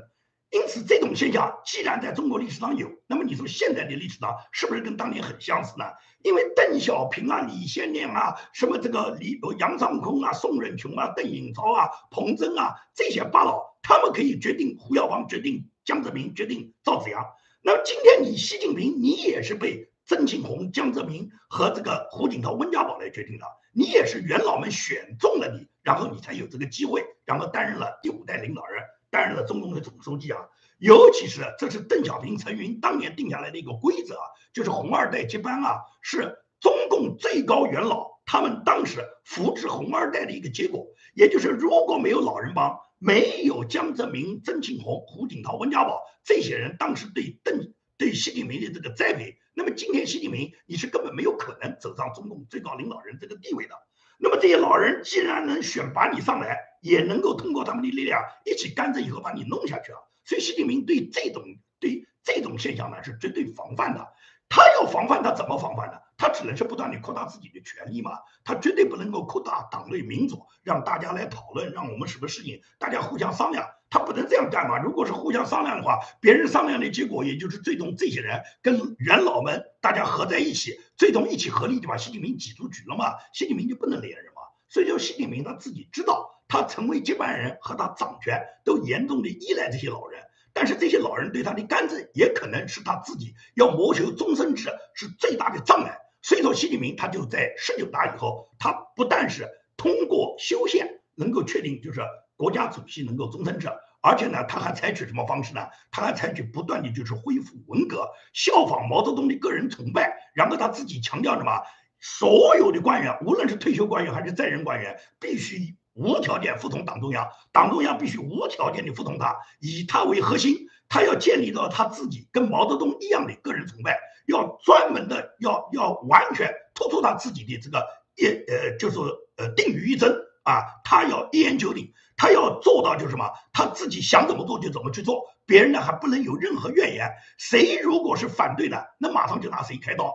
因此，这种现象既然在中国历史上有，那么你说现在的历史上是不是跟当年很相似呢？因为邓小平啊、李先念啊、什么这个李杨尚昆啊、宋任穷啊、邓颖超啊、彭真啊这些八老，他们可以决定胡耀邦，决定江泽民，决定赵紫阳。那么今天你习近平，你也是被曾庆红、江泽民和这个胡锦涛、温家宝来决定的，你也是元老们选中了你，然后你才有这个机会，然后担任了第五代领导人，担任了中共的总书记啊。尤其是这是邓小平、陈云当年定下来的一个规则啊，就是红二代接班啊，是中共最高元老他们当时扶持红二代的一个结果。也就是如果没有老人帮。没有江泽民、曾庆红、胡锦涛、温家宝这些人当时对邓、对习近平的这个栽培，那么今天习近平你是根本没有可能走上中共最高领导人这个地位的。那么这些老人既然能选拔你上来，也能够通过他们的力量一起干政以后把你弄下去了。所以习近平对这种对这种现象呢是绝对防范的。他要防范，他怎么防范呢？他只能是不断的扩大自己的权利嘛，他绝对不能够扩大党内民主，让大家来讨论，让我们什么事情大家互相商量，他不能这样干嘛？如果是互相商量的话，别人商量的结果，也就是最终这些人跟元老们大家合在一起，最终一起合力就把习近平挤出局了嘛，习近平就不能连任嘛。所以说，习近平他自己知道，他成为接班人和他掌权都严重的依赖这些老人。但是这些老人对他的干政，也可能是他自己要谋求终身制是最大的障碍。所以说，习近平他就在十九大以后，他不但是通过修宪能够确定就是国家主席能够终身制，而且呢，他还采取什么方式呢？他还采取不断的就是恢复文革，效仿毛泽东的个人崇拜，然后他自己强调什么？所有的官员，无论是退休官员还是在任官员，必须。无条件服从党中央，党中央必须无条件的服从他，以他为核心，他要建立到他自己跟毛泽东一样的个人崇拜，要专门的要要完全突出他自己的这个一呃就是呃定于一尊啊，他要一言九鼎，他要做到就是什么，他自己想怎么做就怎么去做，别人呢还不能有任何怨言，谁如果是反对的，那马上就拿谁开刀。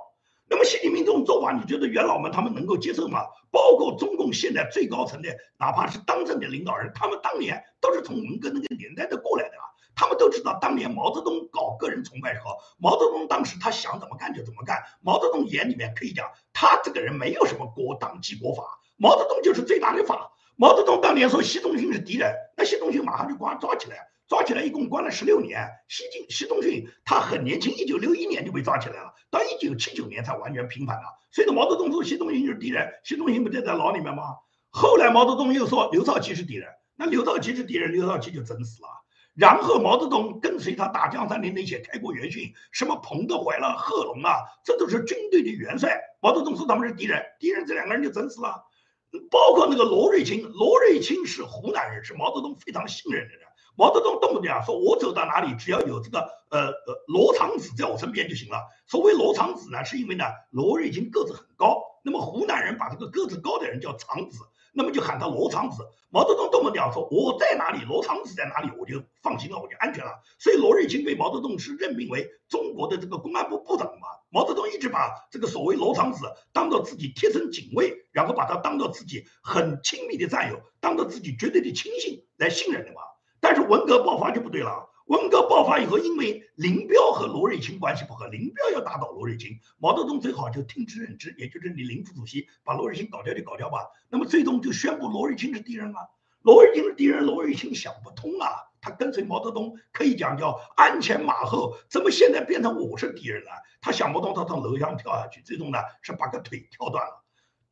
那么习近平这种做法，你觉得元老们他们能够接受吗？包括中共现在最高层的，哪怕是当政的领导人，他们当年都是从文革那个年代的过来的啊，他们都知道当年毛泽东搞个人崇拜时候，毛泽东当时他想怎么干就怎么干。毛泽东眼里面可以讲，他这个人没有什么国党纪国法，毛泽东就是最大的法。毛泽东当年说习仲勋是敌人，那习仲勋马上就把他抓起来。抓起来一共关了十六年。习近习仲勋他很年轻，一九六一年就被抓起来了，到一九七九年才完全平反了。所以说毛泽东说习仲勋就是敌人，习仲勋不就在牢里面吗？后来毛泽东又说刘少奇是敌人，那刘少奇是敌人，刘少奇就整死了。然后毛泽东跟随他打江山的那些开国元勋，什么彭德怀了、贺龙啊，这都是军队的元帅。毛泽东说他们是敌人，敌人这两个人就整死了。包括那个罗瑞卿，罗瑞卿是湖南人，是毛泽东非常信任的人。毛泽东动不动啊说，我走到哪里，只要有这个呃呃罗长子在我身边就行了。所谓罗长子呢，是因为呢罗瑞卿个子很高，那么湖南人把这个个子高的人叫长子。那么就喊他罗长子，毛泽东动不了说我在哪里，罗长子在哪里，我就放心了，我就安全了。所以罗瑞卿被毛泽东是任命为中国的这个公安部部长嘛。毛泽东一直把这个所谓罗长子当做自己贴身警卫，然后把他当做自己很亲密的战友，当做自己绝对的亲信来信任的嘛。但是文革爆发就不对了。文革爆发以后，因为林彪和罗瑞卿关系不和，林彪要打倒罗瑞卿，毛泽东最好就听之任之，也就是你林副主席把罗瑞卿搞掉就搞掉吧。那么最终就宣布罗瑞卿是敌人啊，罗瑞卿是敌人，罗瑞卿想不通啊，他跟随毛泽东可以讲叫鞍前马后，怎么现在变成我是敌人了？他想不通，他从楼上跳下去，最终呢是把个腿跳断了。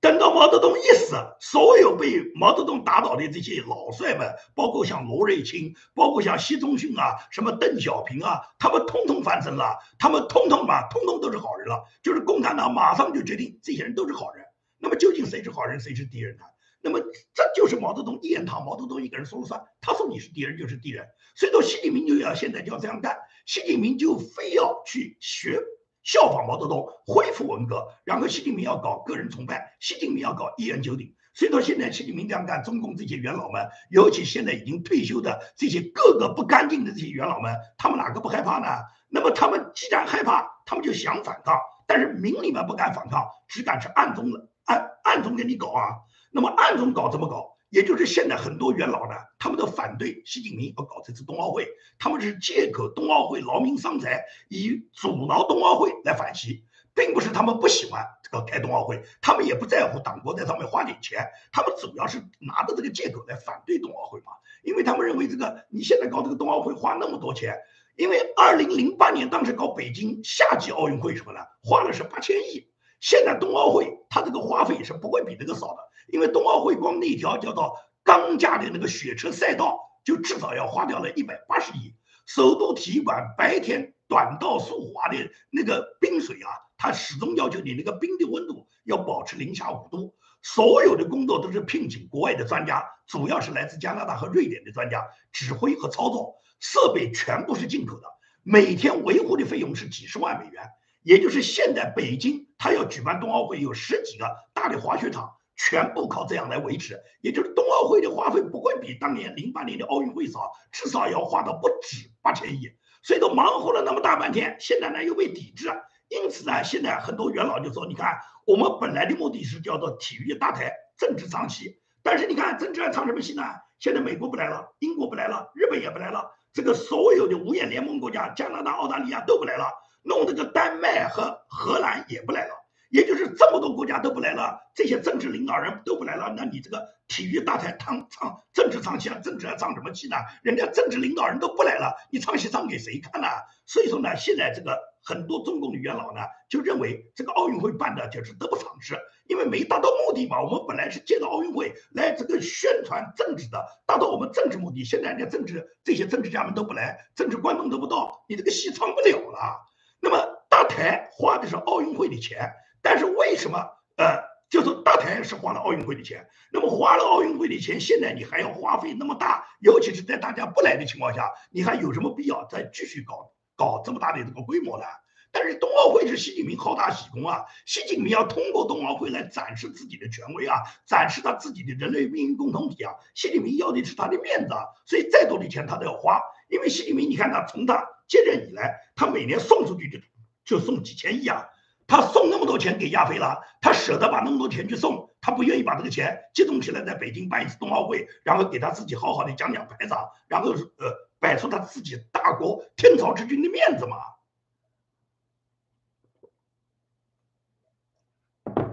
等到毛泽东一死，所有被毛泽东打倒的这些老帅们，包括像罗瑞卿，包括像习仲勋啊，什么邓小平啊，他们通通翻身了，他们通通嘛，通通都是好人了。就是共产党马上就决定这些人都是好人。那么究竟谁是好人，谁是敌人呢？那么这就是毛泽东一言堂，毛泽东一个人说了算。他说你是敌人就是敌人。所以说习近平就要现在就要这样干，习近平就非要去学。效仿毛泽东恢复文革，然后习近平要搞个人崇拜，习近平要搞一言九鼎。所以到现在习近平这样干，中共这些元老们，尤其现在已经退休的这些各个不干净的这些元老们，他们哪个不害怕呢？那么他们既然害怕，他们就想反抗，但是明里面不敢反抗，只敢是暗中的暗暗中给你搞啊。那么暗中搞怎么搞？也就是现在很多元老呢，他们都反对习近平要搞这次冬奥会，他们是借口冬奥会劳民伤财，以阻挠冬奥会来反习，并不是他们不喜欢这个开冬奥会，他们也不在乎党国在上面花点钱，他们主要是拿着这个借口来反对冬奥会嘛，因为他们认为这个你现在搞这个冬奥会花那么多钱，因为二零零八年当时搞北京夏季奥运会什么的，花了是八千亿，现在冬奥会它这个花费是不会比这个少的。因为冬奥会光那条叫做钢架的那个雪车赛道，就至少要花掉了一百八十亿。首都体育馆白天短道速滑的那个冰水啊，它始终要求你那个冰的温度要保持零下五度。所有的工作都是聘请国外的专家，主要是来自加拿大和瑞典的专家指挥和操作，设备全部是进口的，每天维护的费用是几十万美元。也就是现在北京它要举办冬奥会，有十几个大的滑雪场。全部靠这样来维持，也就是冬奥会的花费不会比当年零八年的奥运会少，至少要花到不止八千亿。所以都忙活了那么大半天，现在呢又被抵制，因此呢，现在很多元老就说：“你看，我们本来的目的是叫做体育搭台，政治唱戏。但是你看，政治还唱什么戏呢？现在美国不来了，英国不来了，日本也不来了，这个所有的五眼联盟国家，加拿大、澳大利亚都不来了，弄这个丹麦和荷兰也不来了。”也就是这么多国家都不来了，这些政治领导人都不来了，那你这个体育大台唱唱政治唱戏啊，政治还唱什么戏呢？人家政治领导人都不来了，你唱戏唱给谁看呢？所以说呢，现在这个很多中共的元老呢，就认为这个奥运会办的就是得不偿失，因为没达到目的嘛。我们本来是借着奥运会来这个宣传政治的，达到我们政治目的。现在人家政治这些政治家们都不来，政治观众都不到，你这个戏唱不了了。那么大台花的是奥运会的钱。但是为什么呃，就是大台是花了奥运会的钱，那么花了奥运会的钱，现在你还要花费那么大，尤其是在大家不来的情况下，你还有什么必要再继续搞搞这么大的这个规模呢？但是冬奥会是习近平好大喜功啊，习近平要通过冬奥会来展示自己的权威啊，展示他自己的人类命运共同体啊，习近平要的是他的面子，啊，所以再多的钱他都要花，因为习近平你看他从他接任以来，他每年送出去就就送几千亿啊。他送那么多钱给亚非拉，他舍得把那么多钱去送，他不愿意把这个钱集中起来在北京办一次冬奥会，然后给他自己好好的讲讲排场，然后呃摆出他自己大国天朝之君的面子嘛？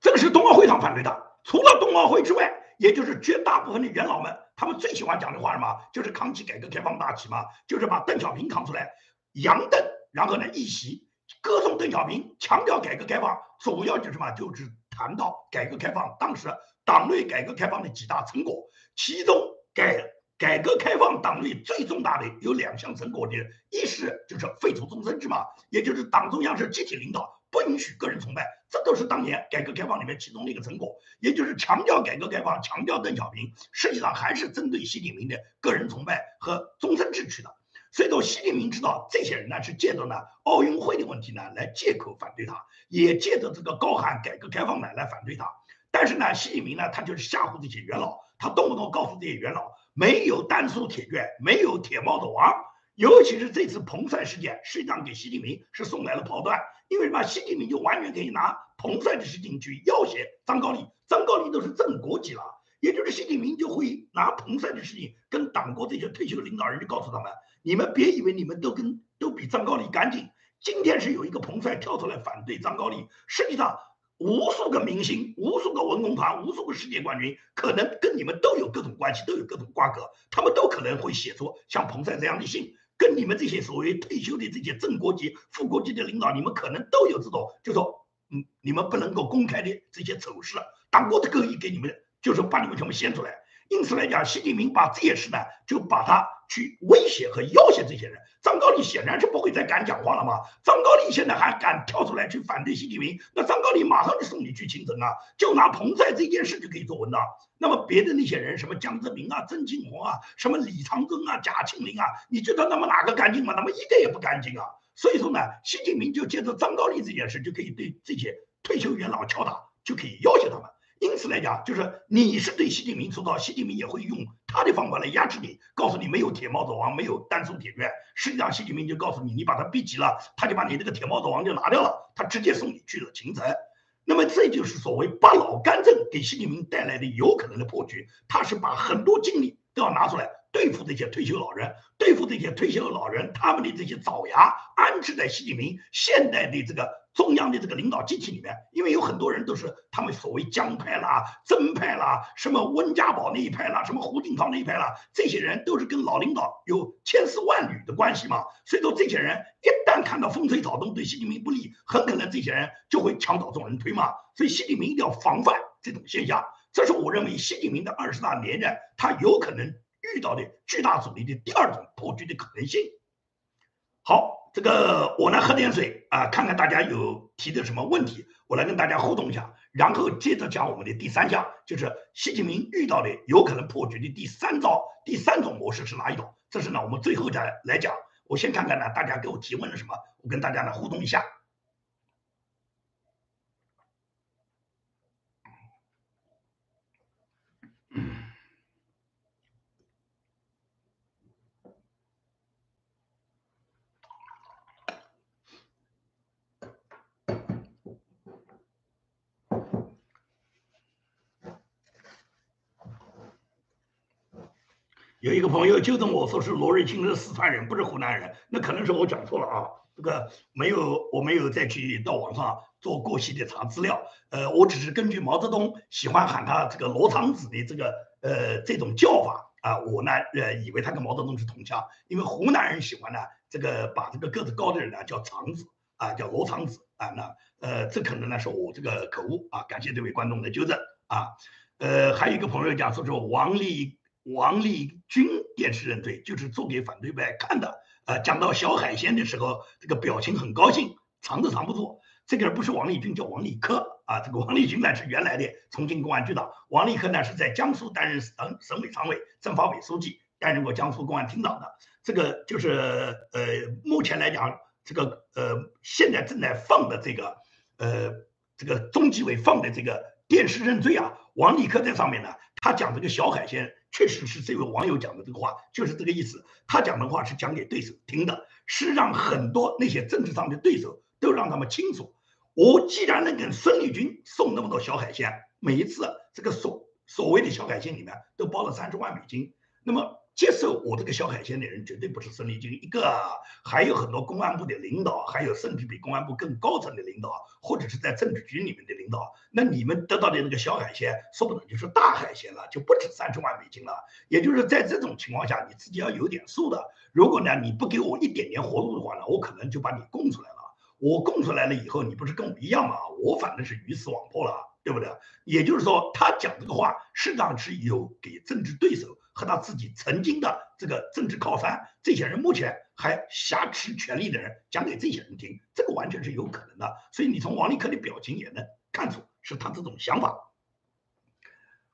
这个是冬奥会上反对的，除了冬奥会之外。也就是绝大部分的元老们，他们最喜欢讲的话什么？就是扛起改革开放大旗嘛，就是把邓小平扛出来，杨邓，然后呢一席歌颂邓小平，强调改革开放，主要就是什么？就是谈到改革开放当时党内改革开放的几大成果，其中改改革开放党内最重大的有两项成果的，一是就是废除终身制嘛，也就是党中央是集体领导。不允许个人崇拜，这都是当年改革开放里面其中的一个成果，也就是强调改革开放，强调邓小平，实际上还是针对习近平的个人崇拜和终身制取的。所以说，习近平知道这些人呢是借着呢奥运会的问题呢来借口反对他，也借着这个高喊改革开放呢来反对他。但是呢，习近平呢他就是吓唬这些元老，他动不动告诉这些元老，没有丹书铁卷，没有铁帽子王。尤其是这次彭帅事件，实际上给习近平是送来了炮弹。因为什么？习近平就完全可以拿彭帅的事情去要挟张高丽，张高丽都是正国级了，也就是习近平就会拿彭帅的事情跟党国这些退休的领导人就告诉他们。你们别以为你们都跟都比张高丽干净。今天是有一个彭帅跳出来反对张高丽，实际上无数个明星、无数个文工团、无数个世界冠军，可能跟你们都有各种关系，都有各种瓜葛，他们都可能会写出像彭帅这样的信，跟你们这些所谓退休的这些正国级、副国级的领导，你们可能都有这种，就说嗯，你们不能够公开的这些丑事，党国的恶意给你们，就是把你们全部掀出来。因此来讲，习近平把这些事呢，就把他去威胁和要挟这些人。张高丽显然是不会再敢讲话了嘛。张高丽现在还敢跳出来去反对习近平，那张高丽马上就送你去清城啊，就拿彭帅这件事就可以做文章。那么别的那些人，什么江泽民啊、曾庆红啊、什么李长庚啊、贾庆林啊，你觉得他们哪个干净吗？他们一个也不干净啊。所以说呢，习近平就借着张高丽这件事，就可以对这些退休元老敲打，就可以要挟他们。因此来讲，就是你是对习近平出招，习近平也会用他的方法来压制你，告诉你没有铁帽子王，没有丹书铁券。实际上，习近平就告诉你，你把他逼急了，他就把你这个铁帽子王就拿掉了，他直接送你去了秦城。那么这就是所谓八老干政给习近平带来的有可能的破局，他是把很多精力都要拿出来对付这些退休老人，对付这些退休老人，他们的这些爪牙安置在习近平现代的这个。中央的这个领导机器里面，因为有很多人都是他们所谓江派啦、曾派啦、什么温家宝那一派啦、什么胡锦涛那一派啦，这些人都是跟老领导有千丝万缕的关系嘛。所以说，这些人一旦看到风吹草动对习近平不利，很可能这些人就会墙倒众人推嘛。所以，习近平一定要防范这种现象。这是我认为习近平的二十大连任，他有可能遇到的巨大阻力的第二种破局的可能性。好。这个我来喝点水啊，看看大家有提的什么问题，我来跟大家互动一下，然后接着讲我们的第三项，就是习近平遇到的有可能破局的第三招，第三种模式是哪一种？这是呢，我们最后再来讲。我先看看呢，大家给我提问了什么，我跟大家呢互动一下。有一个朋友纠正我说是罗瑞卿是四川人，不是湖南人，那可能是我讲错了啊。这个没有，我没有再去到网上做过细的查资料。呃，我只是根据毛泽东喜欢喊他这个罗长子的这个呃这种叫法啊，我呢呃以为他跟毛泽东是同乡，因为湖南人喜欢呢这个把这个个子高的人呢叫长子啊，叫罗长子啊。那呃这可能呢是我这个口误啊，感谢这位观众的纠正啊。呃，还有一个朋友讲说是王立。王立军电视认罪，就是做给反对派看的。呃，讲到小海鲜的时候，这个表情很高兴，藏都藏不住。这个人不是王立军，叫王立科啊。这个王立军呢是原来的重庆公安局长，王立科呢是在江苏担任省省委常委、政法委书记，担任过江苏公安厅长的。这个就是呃，目前来讲，这个呃，现在正在放的这个呃，这个中纪委放的这个电视认罪啊，王立科在上面呢，他讲这个小海鲜。确实是这位网友讲的这个话，就是这个意思。他讲的话是讲给对手听的，是让很多那些政治上的对手都让他们清楚。我既然能给孙立军送那么多小海鲜，每一次这个所所谓的小海鲜里面都包了三十万美金，那么。接受我这个小海鲜的人绝对不是孙立军一个，还有很多公安部的领导，还有甚至比公安部更高层的领导，或者是在政治局里面的领导。那你们得到的那个小海鲜，说不准就是大海鲜了，就不止三十万美金了。也就是在这种情况下，你自己要有点数的。如果呢你不给我一点点活路的话呢，我可能就把你供出来了。我供出来了以后，你不是跟我一样吗？我反正是鱼死网破了。对不对？也就是说，他讲这个话，实际上是有给政治对手和他自己曾经的这个政治靠山这些人，目前还挟持权力的人讲给这些人听，这个完全是有可能的。所以你从王立科的表情也能看出是他这种想法。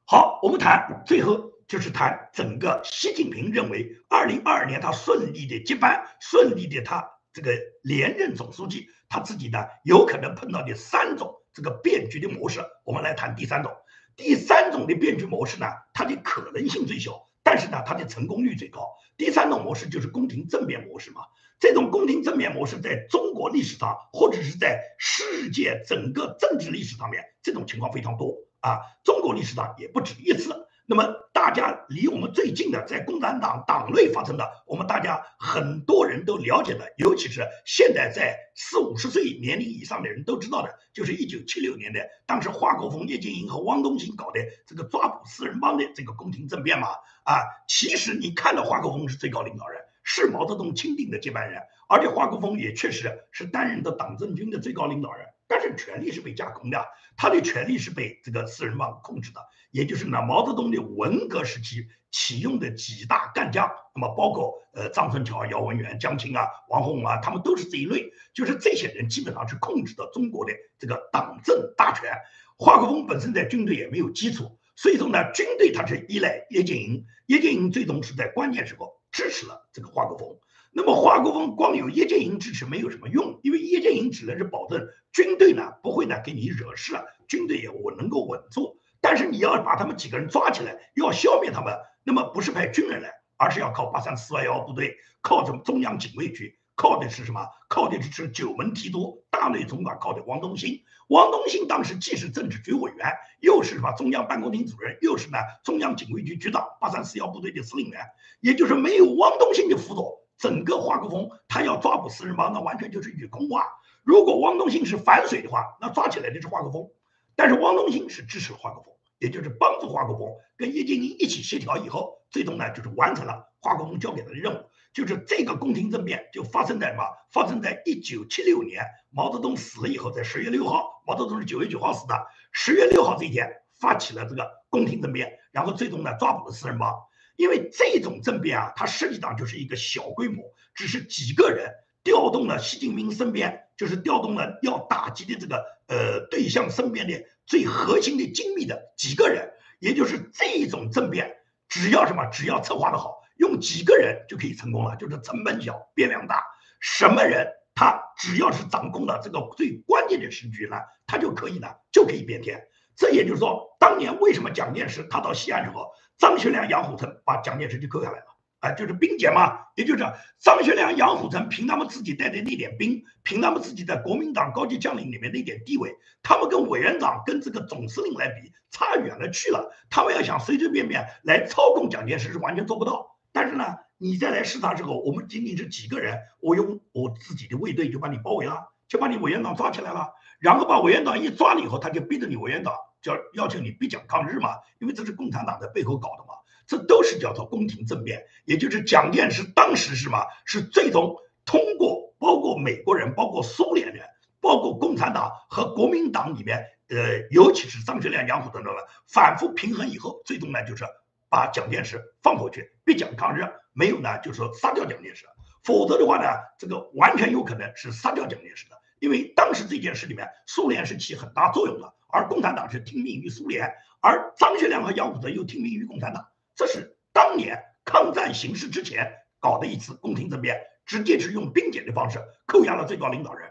好，我们谈最后就是谈整个习近平认为，二零二二年他顺利的接班，顺利的他这个连任总书记，他自己呢有可能碰到的三种这个变局的模式。我们来谈第三种，第三种的变局模式呢，它的可能性最小，但是呢它的成功率最高。第三种模式就是宫廷政变模式嘛。这种宫廷政变模式在中国历史上，或者是在世界整个政治历史上面，这种情况非常多。啊，中国历史上也不止一次。那么，大家离我们最近的，在共产党党内发生的，我们大家很多人都了解的，尤其是现在在四五十岁年龄以上的人都知道的，就是一九七六年的当时华国锋、叶剑英和汪东兴搞的这个抓捕四人帮的这个宫廷政变嘛。啊，其实你看到华国锋是最高领导人，是毛泽东钦定的接班人，而且华国锋也确实是担任的党政军的最高领导人。但是权力是被架空的，他的权力是被这个四人帮控制的，也就是呢，毛泽东的文革时期启用的几大干将，那么包括呃张春桥、姚文元、江青啊、王洪啊，他们都是这一类，就是这些人基本上是控制的中国的这个党政大权。华国锋本身在军队也没有基础，所以说呢，军队他是依赖叶剑英，叶剑英最终是在关键时候支持了这个华国锋。那么华国锋光有叶剑英支持没有什么用，因为叶剑英只能是保证军队呢不会呢给你惹事，军队也我能够稳住。但是你要把他们几个人抓起来，要消灭他们，那么不是派军人来，而是要靠八三四二幺部队，靠着中央警卫局，靠的是什么？靠的是九门提督、大内总管，靠的王东兴。王东兴当时既是政治局委员，又是什么中央办公厅主任，又是呢中央警卫局局长、八三四幺部队的司令员。也就是没有王东兴的辅佐。整个华国锋他要抓捕四人帮，那完全就是与空话。如果汪东兴是反水的话，那抓起来的是华国锋。但是汪东兴是支持华国锋，也就是帮助华国锋跟叶剑英一起协调以后，最终呢就是完成了华国锋交给他的任务。就是这个宫廷政变就发生在什么？发生在一九七六年毛泽东死了以后，在十月六号，毛泽东是九月九号死的，十月六号这一天发起了这个宫廷政变，然后最终呢抓捕了四人帮。因为这种政变啊，它实际上就是一个小规模，只是几个人调动了习近平身边，就是调动了要打击的这个呃对象身边的最核心的精密的几个人，也就是这种政变，只要什么，只要策划的好，用几个人就可以成功了，就是成本小，变量大，什么人他只要是掌控了这个最关键的时局呢，他就可以呢，就可以变天。这也就是说，当年为什么蒋介石他到西安之后，张学良、杨虎城把蒋介石就扣下来了？啊，就是兵谏嘛，也就是张学良、杨虎城凭他们自己带的那点兵，凭他们自己在国民党高级将领里面那点地位，他们跟委员长、跟这个总司令来比，差远了去了。他们要想随随便便来操控蒋介石是完全做不到。但是呢，你再来视察之后，我们仅仅是几个人，我用我自己的卫队就把你包围了，就把你委员长抓起来了，然后把委员长一抓了以后，他就逼着你委员长。叫要求你必讲抗日嘛，因为这是共产党在背后搞的嘛，这都是叫做宫廷政变，也就是蒋介石当时是什么？是最终通过包括美国人、包括苏联人、包括共产党和国民党里面，呃，尤其是张学良、杨虎等等们反复平衡以后，最终呢就是把蒋介石放回去，必讲抗日，没有呢就是说杀掉蒋介石，否则的话呢，这个完全有可能是杀掉蒋介石的，因为当时这件事里面，苏联是起很大作用的。而共产党是听命于苏联，而张学良和杨虎城又听命于共产党，这是当年抗战形势之前搞的一次宫廷政变，直接是用兵谏的方式扣押了最高领导人。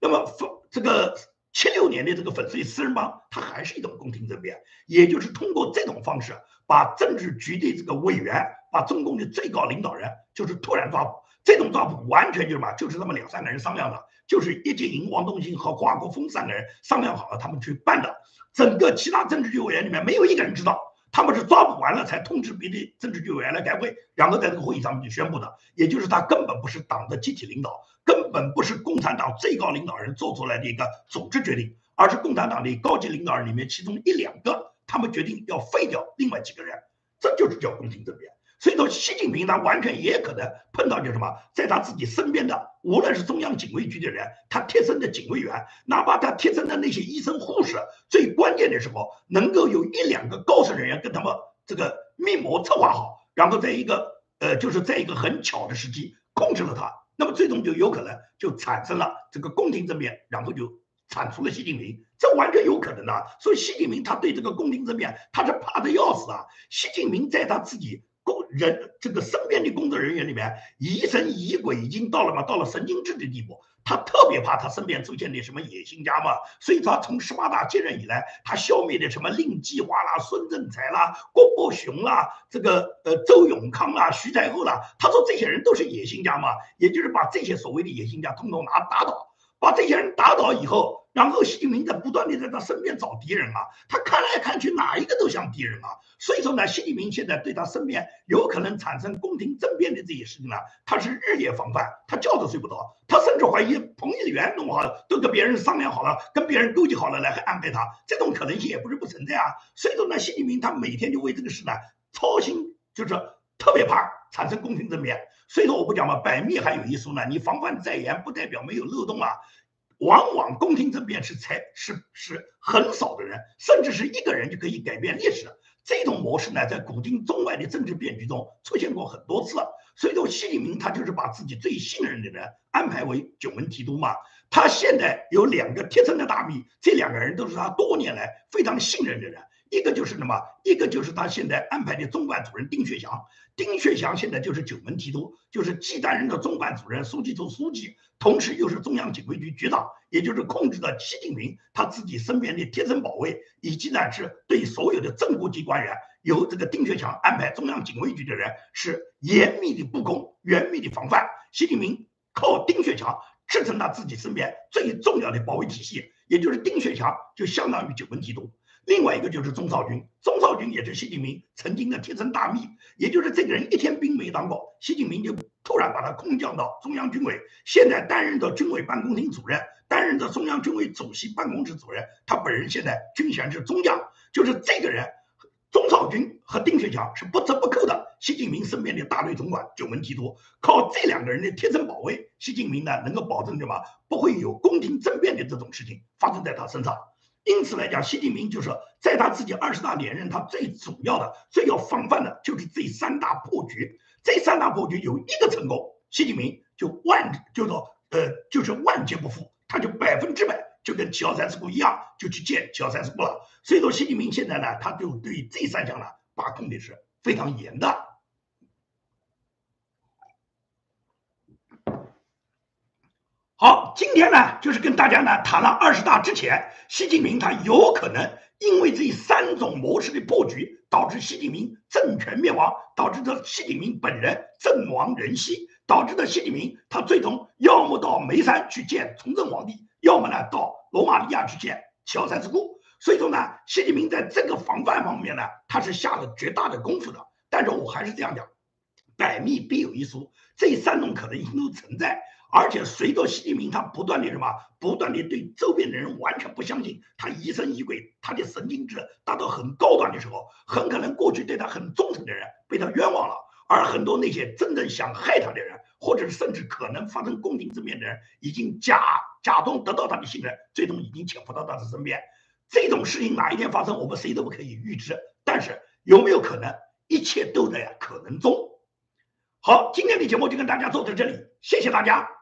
那么粉这个七六年的这个粉碎四人帮，它还是一种宫廷政变，也就是通过这种方式把政治局的这个委员，把中共的最高领导人就是突然抓捕。这种抓捕完全就是什么？就是他们两三个人商量的。就是叶剑英、王东兴和华国锋三个人商量好了，他们去办的。整个其他政治局委员里面没有一个人知道，他们是抓捕完了才通知别的政治局委员来开会，然后在这个会议上面就宣布的。也就是他根本不是党的集体领导，根本不是共产党最高领导人做出来的一个组织决定，而是共产党的高级领导人里面其中一两个，他们决定要废掉另外几个人，这就是叫宫廷政变。所以说，习近平他完全也可能碰到就什么，在他自己身边的，无论是中央警卫局的人，他贴身的警卫员，哪怕他贴身的那些医生护士，最关键的时候，能够有一两个高层人员跟他们这个密谋策划好，然后在一个呃，就是在一个很巧的时机控制了他，那么最终就有可能就产生了这个宫廷政变，然后就铲除了习近平，这完全有可能的。所以习近平他对这个宫廷政变他是怕的要死啊。习近平在他自己。人这个身边的工作人员里面疑神疑鬼已经到了嘛，到了神经质的地步。他特别怕他身边出现的什么野心家嘛，所以他从十八大接任以来，他消灭的什么令计划啦、孙政才啦、郭伯雄啦、这个呃周永康啦、徐才厚啦，他说这些人都是野心家嘛，也就是把这些所谓的野心家通通拿打倒，把这些人打倒以后。然后习近平在不断的在他身边找敌人啊，他看来看去哪一个都像敌人啊，所以说呢，习近平现在对他身边有可能产生宫廷政变的这些事情呢，他是日夜防范，他觉都睡不着，他甚至怀疑彭丽媛弄好了都跟别人商量好了，跟别人勾结好了来安排他，这种可能性也不是不存在啊。所以说呢，习近平他每天就为这个事呢操心，就是特别怕产生宫廷政变。所以说我不讲嘛，百密还有一疏呢，你防范在严不代表没有漏洞啊。往往宫廷政变是才是是很少的人，甚至是一个人就可以改变历史。这种模式呢，在古今中外的政治变局中出现过很多次。所以说，习近平他就是把自己最信任的人安排为九门提督嘛。他现在有两个贴身的大秘，这两个人都是他多年来非常信任的人。一个就是什么？一个就是他现在安排的中办主任丁薛祥。丁薛祥现在就是九门提督，就是既担任的中办主任、书记处书记，同时又是中央警卫局局长，也就是控制着习近平他自己身边的贴身保卫，以及呢是对所有的正部级官员，由这个丁学祥安排中央警卫局的人，是严密的布控、严密的防范。习近平靠丁学祥支撑他自己身边最重要的保卫体系，也就是丁学祥就相当于九门提督。另外一个就是钟少军，钟少军也是习近平曾经的贴身大秘，也就是这个人一天兵没当过，习近平就突然把他空降到中央军委，现在担任着军委办公厅主任，担任着中央军委主席办公室主任，他本人现在军衔是中将，就是这个人，钟少军和丁薛祥是不折不扣的习近平身边的大队总管、九门提督，靠这两个人的贴身保卫，习近平呢能够保证什么？不会有宫廷政变的这种事情发生在他身上。因此来讲，习近平就是在他自己二十大连任，他最主要的、最要防范的就是这三大破局。这三大破局有一个成功，习近平就万就说呃就是万劫不复，他就百分之百就跟七幺三事故一样，就去见七幺三事故了。所以说，习近平现在呢，他就对这三项呢把控的是非常严的。好，今天呢，就是跟大家呢谈了二十大之前，习近平他有可能因为这三种模式的破局，导致习近平政权灭亡，导致的习近平本人阵亡人息，导致的习近平他最终要么到眉山去见崇祯皇帝，要么呢到罗马尼亚去见七幺三事故。所以说呢，习近平在这个防范方面呢，他是下了绝大的功夫的。但是我还是这样讲，百密必有一疏，这三种可能性都存在。而且随着习近平他不断的什么，不断的对周边的人完全不相信，他疑神疑鬼，他的神经质达到很高端的时候，很可能过去对他很忠诚的人被他冤枉了，而很多那些真正想害他的人，或者甚至可能发生宫廷政变的人，已经假假装得到他的信任，最终已经潜伏到他的身边。这种事情哪一天发生，我们谁都不可以预知，但是有没有可能，一切都在可能中。好，今天的节目就跟大家做到这里，谢谢大家。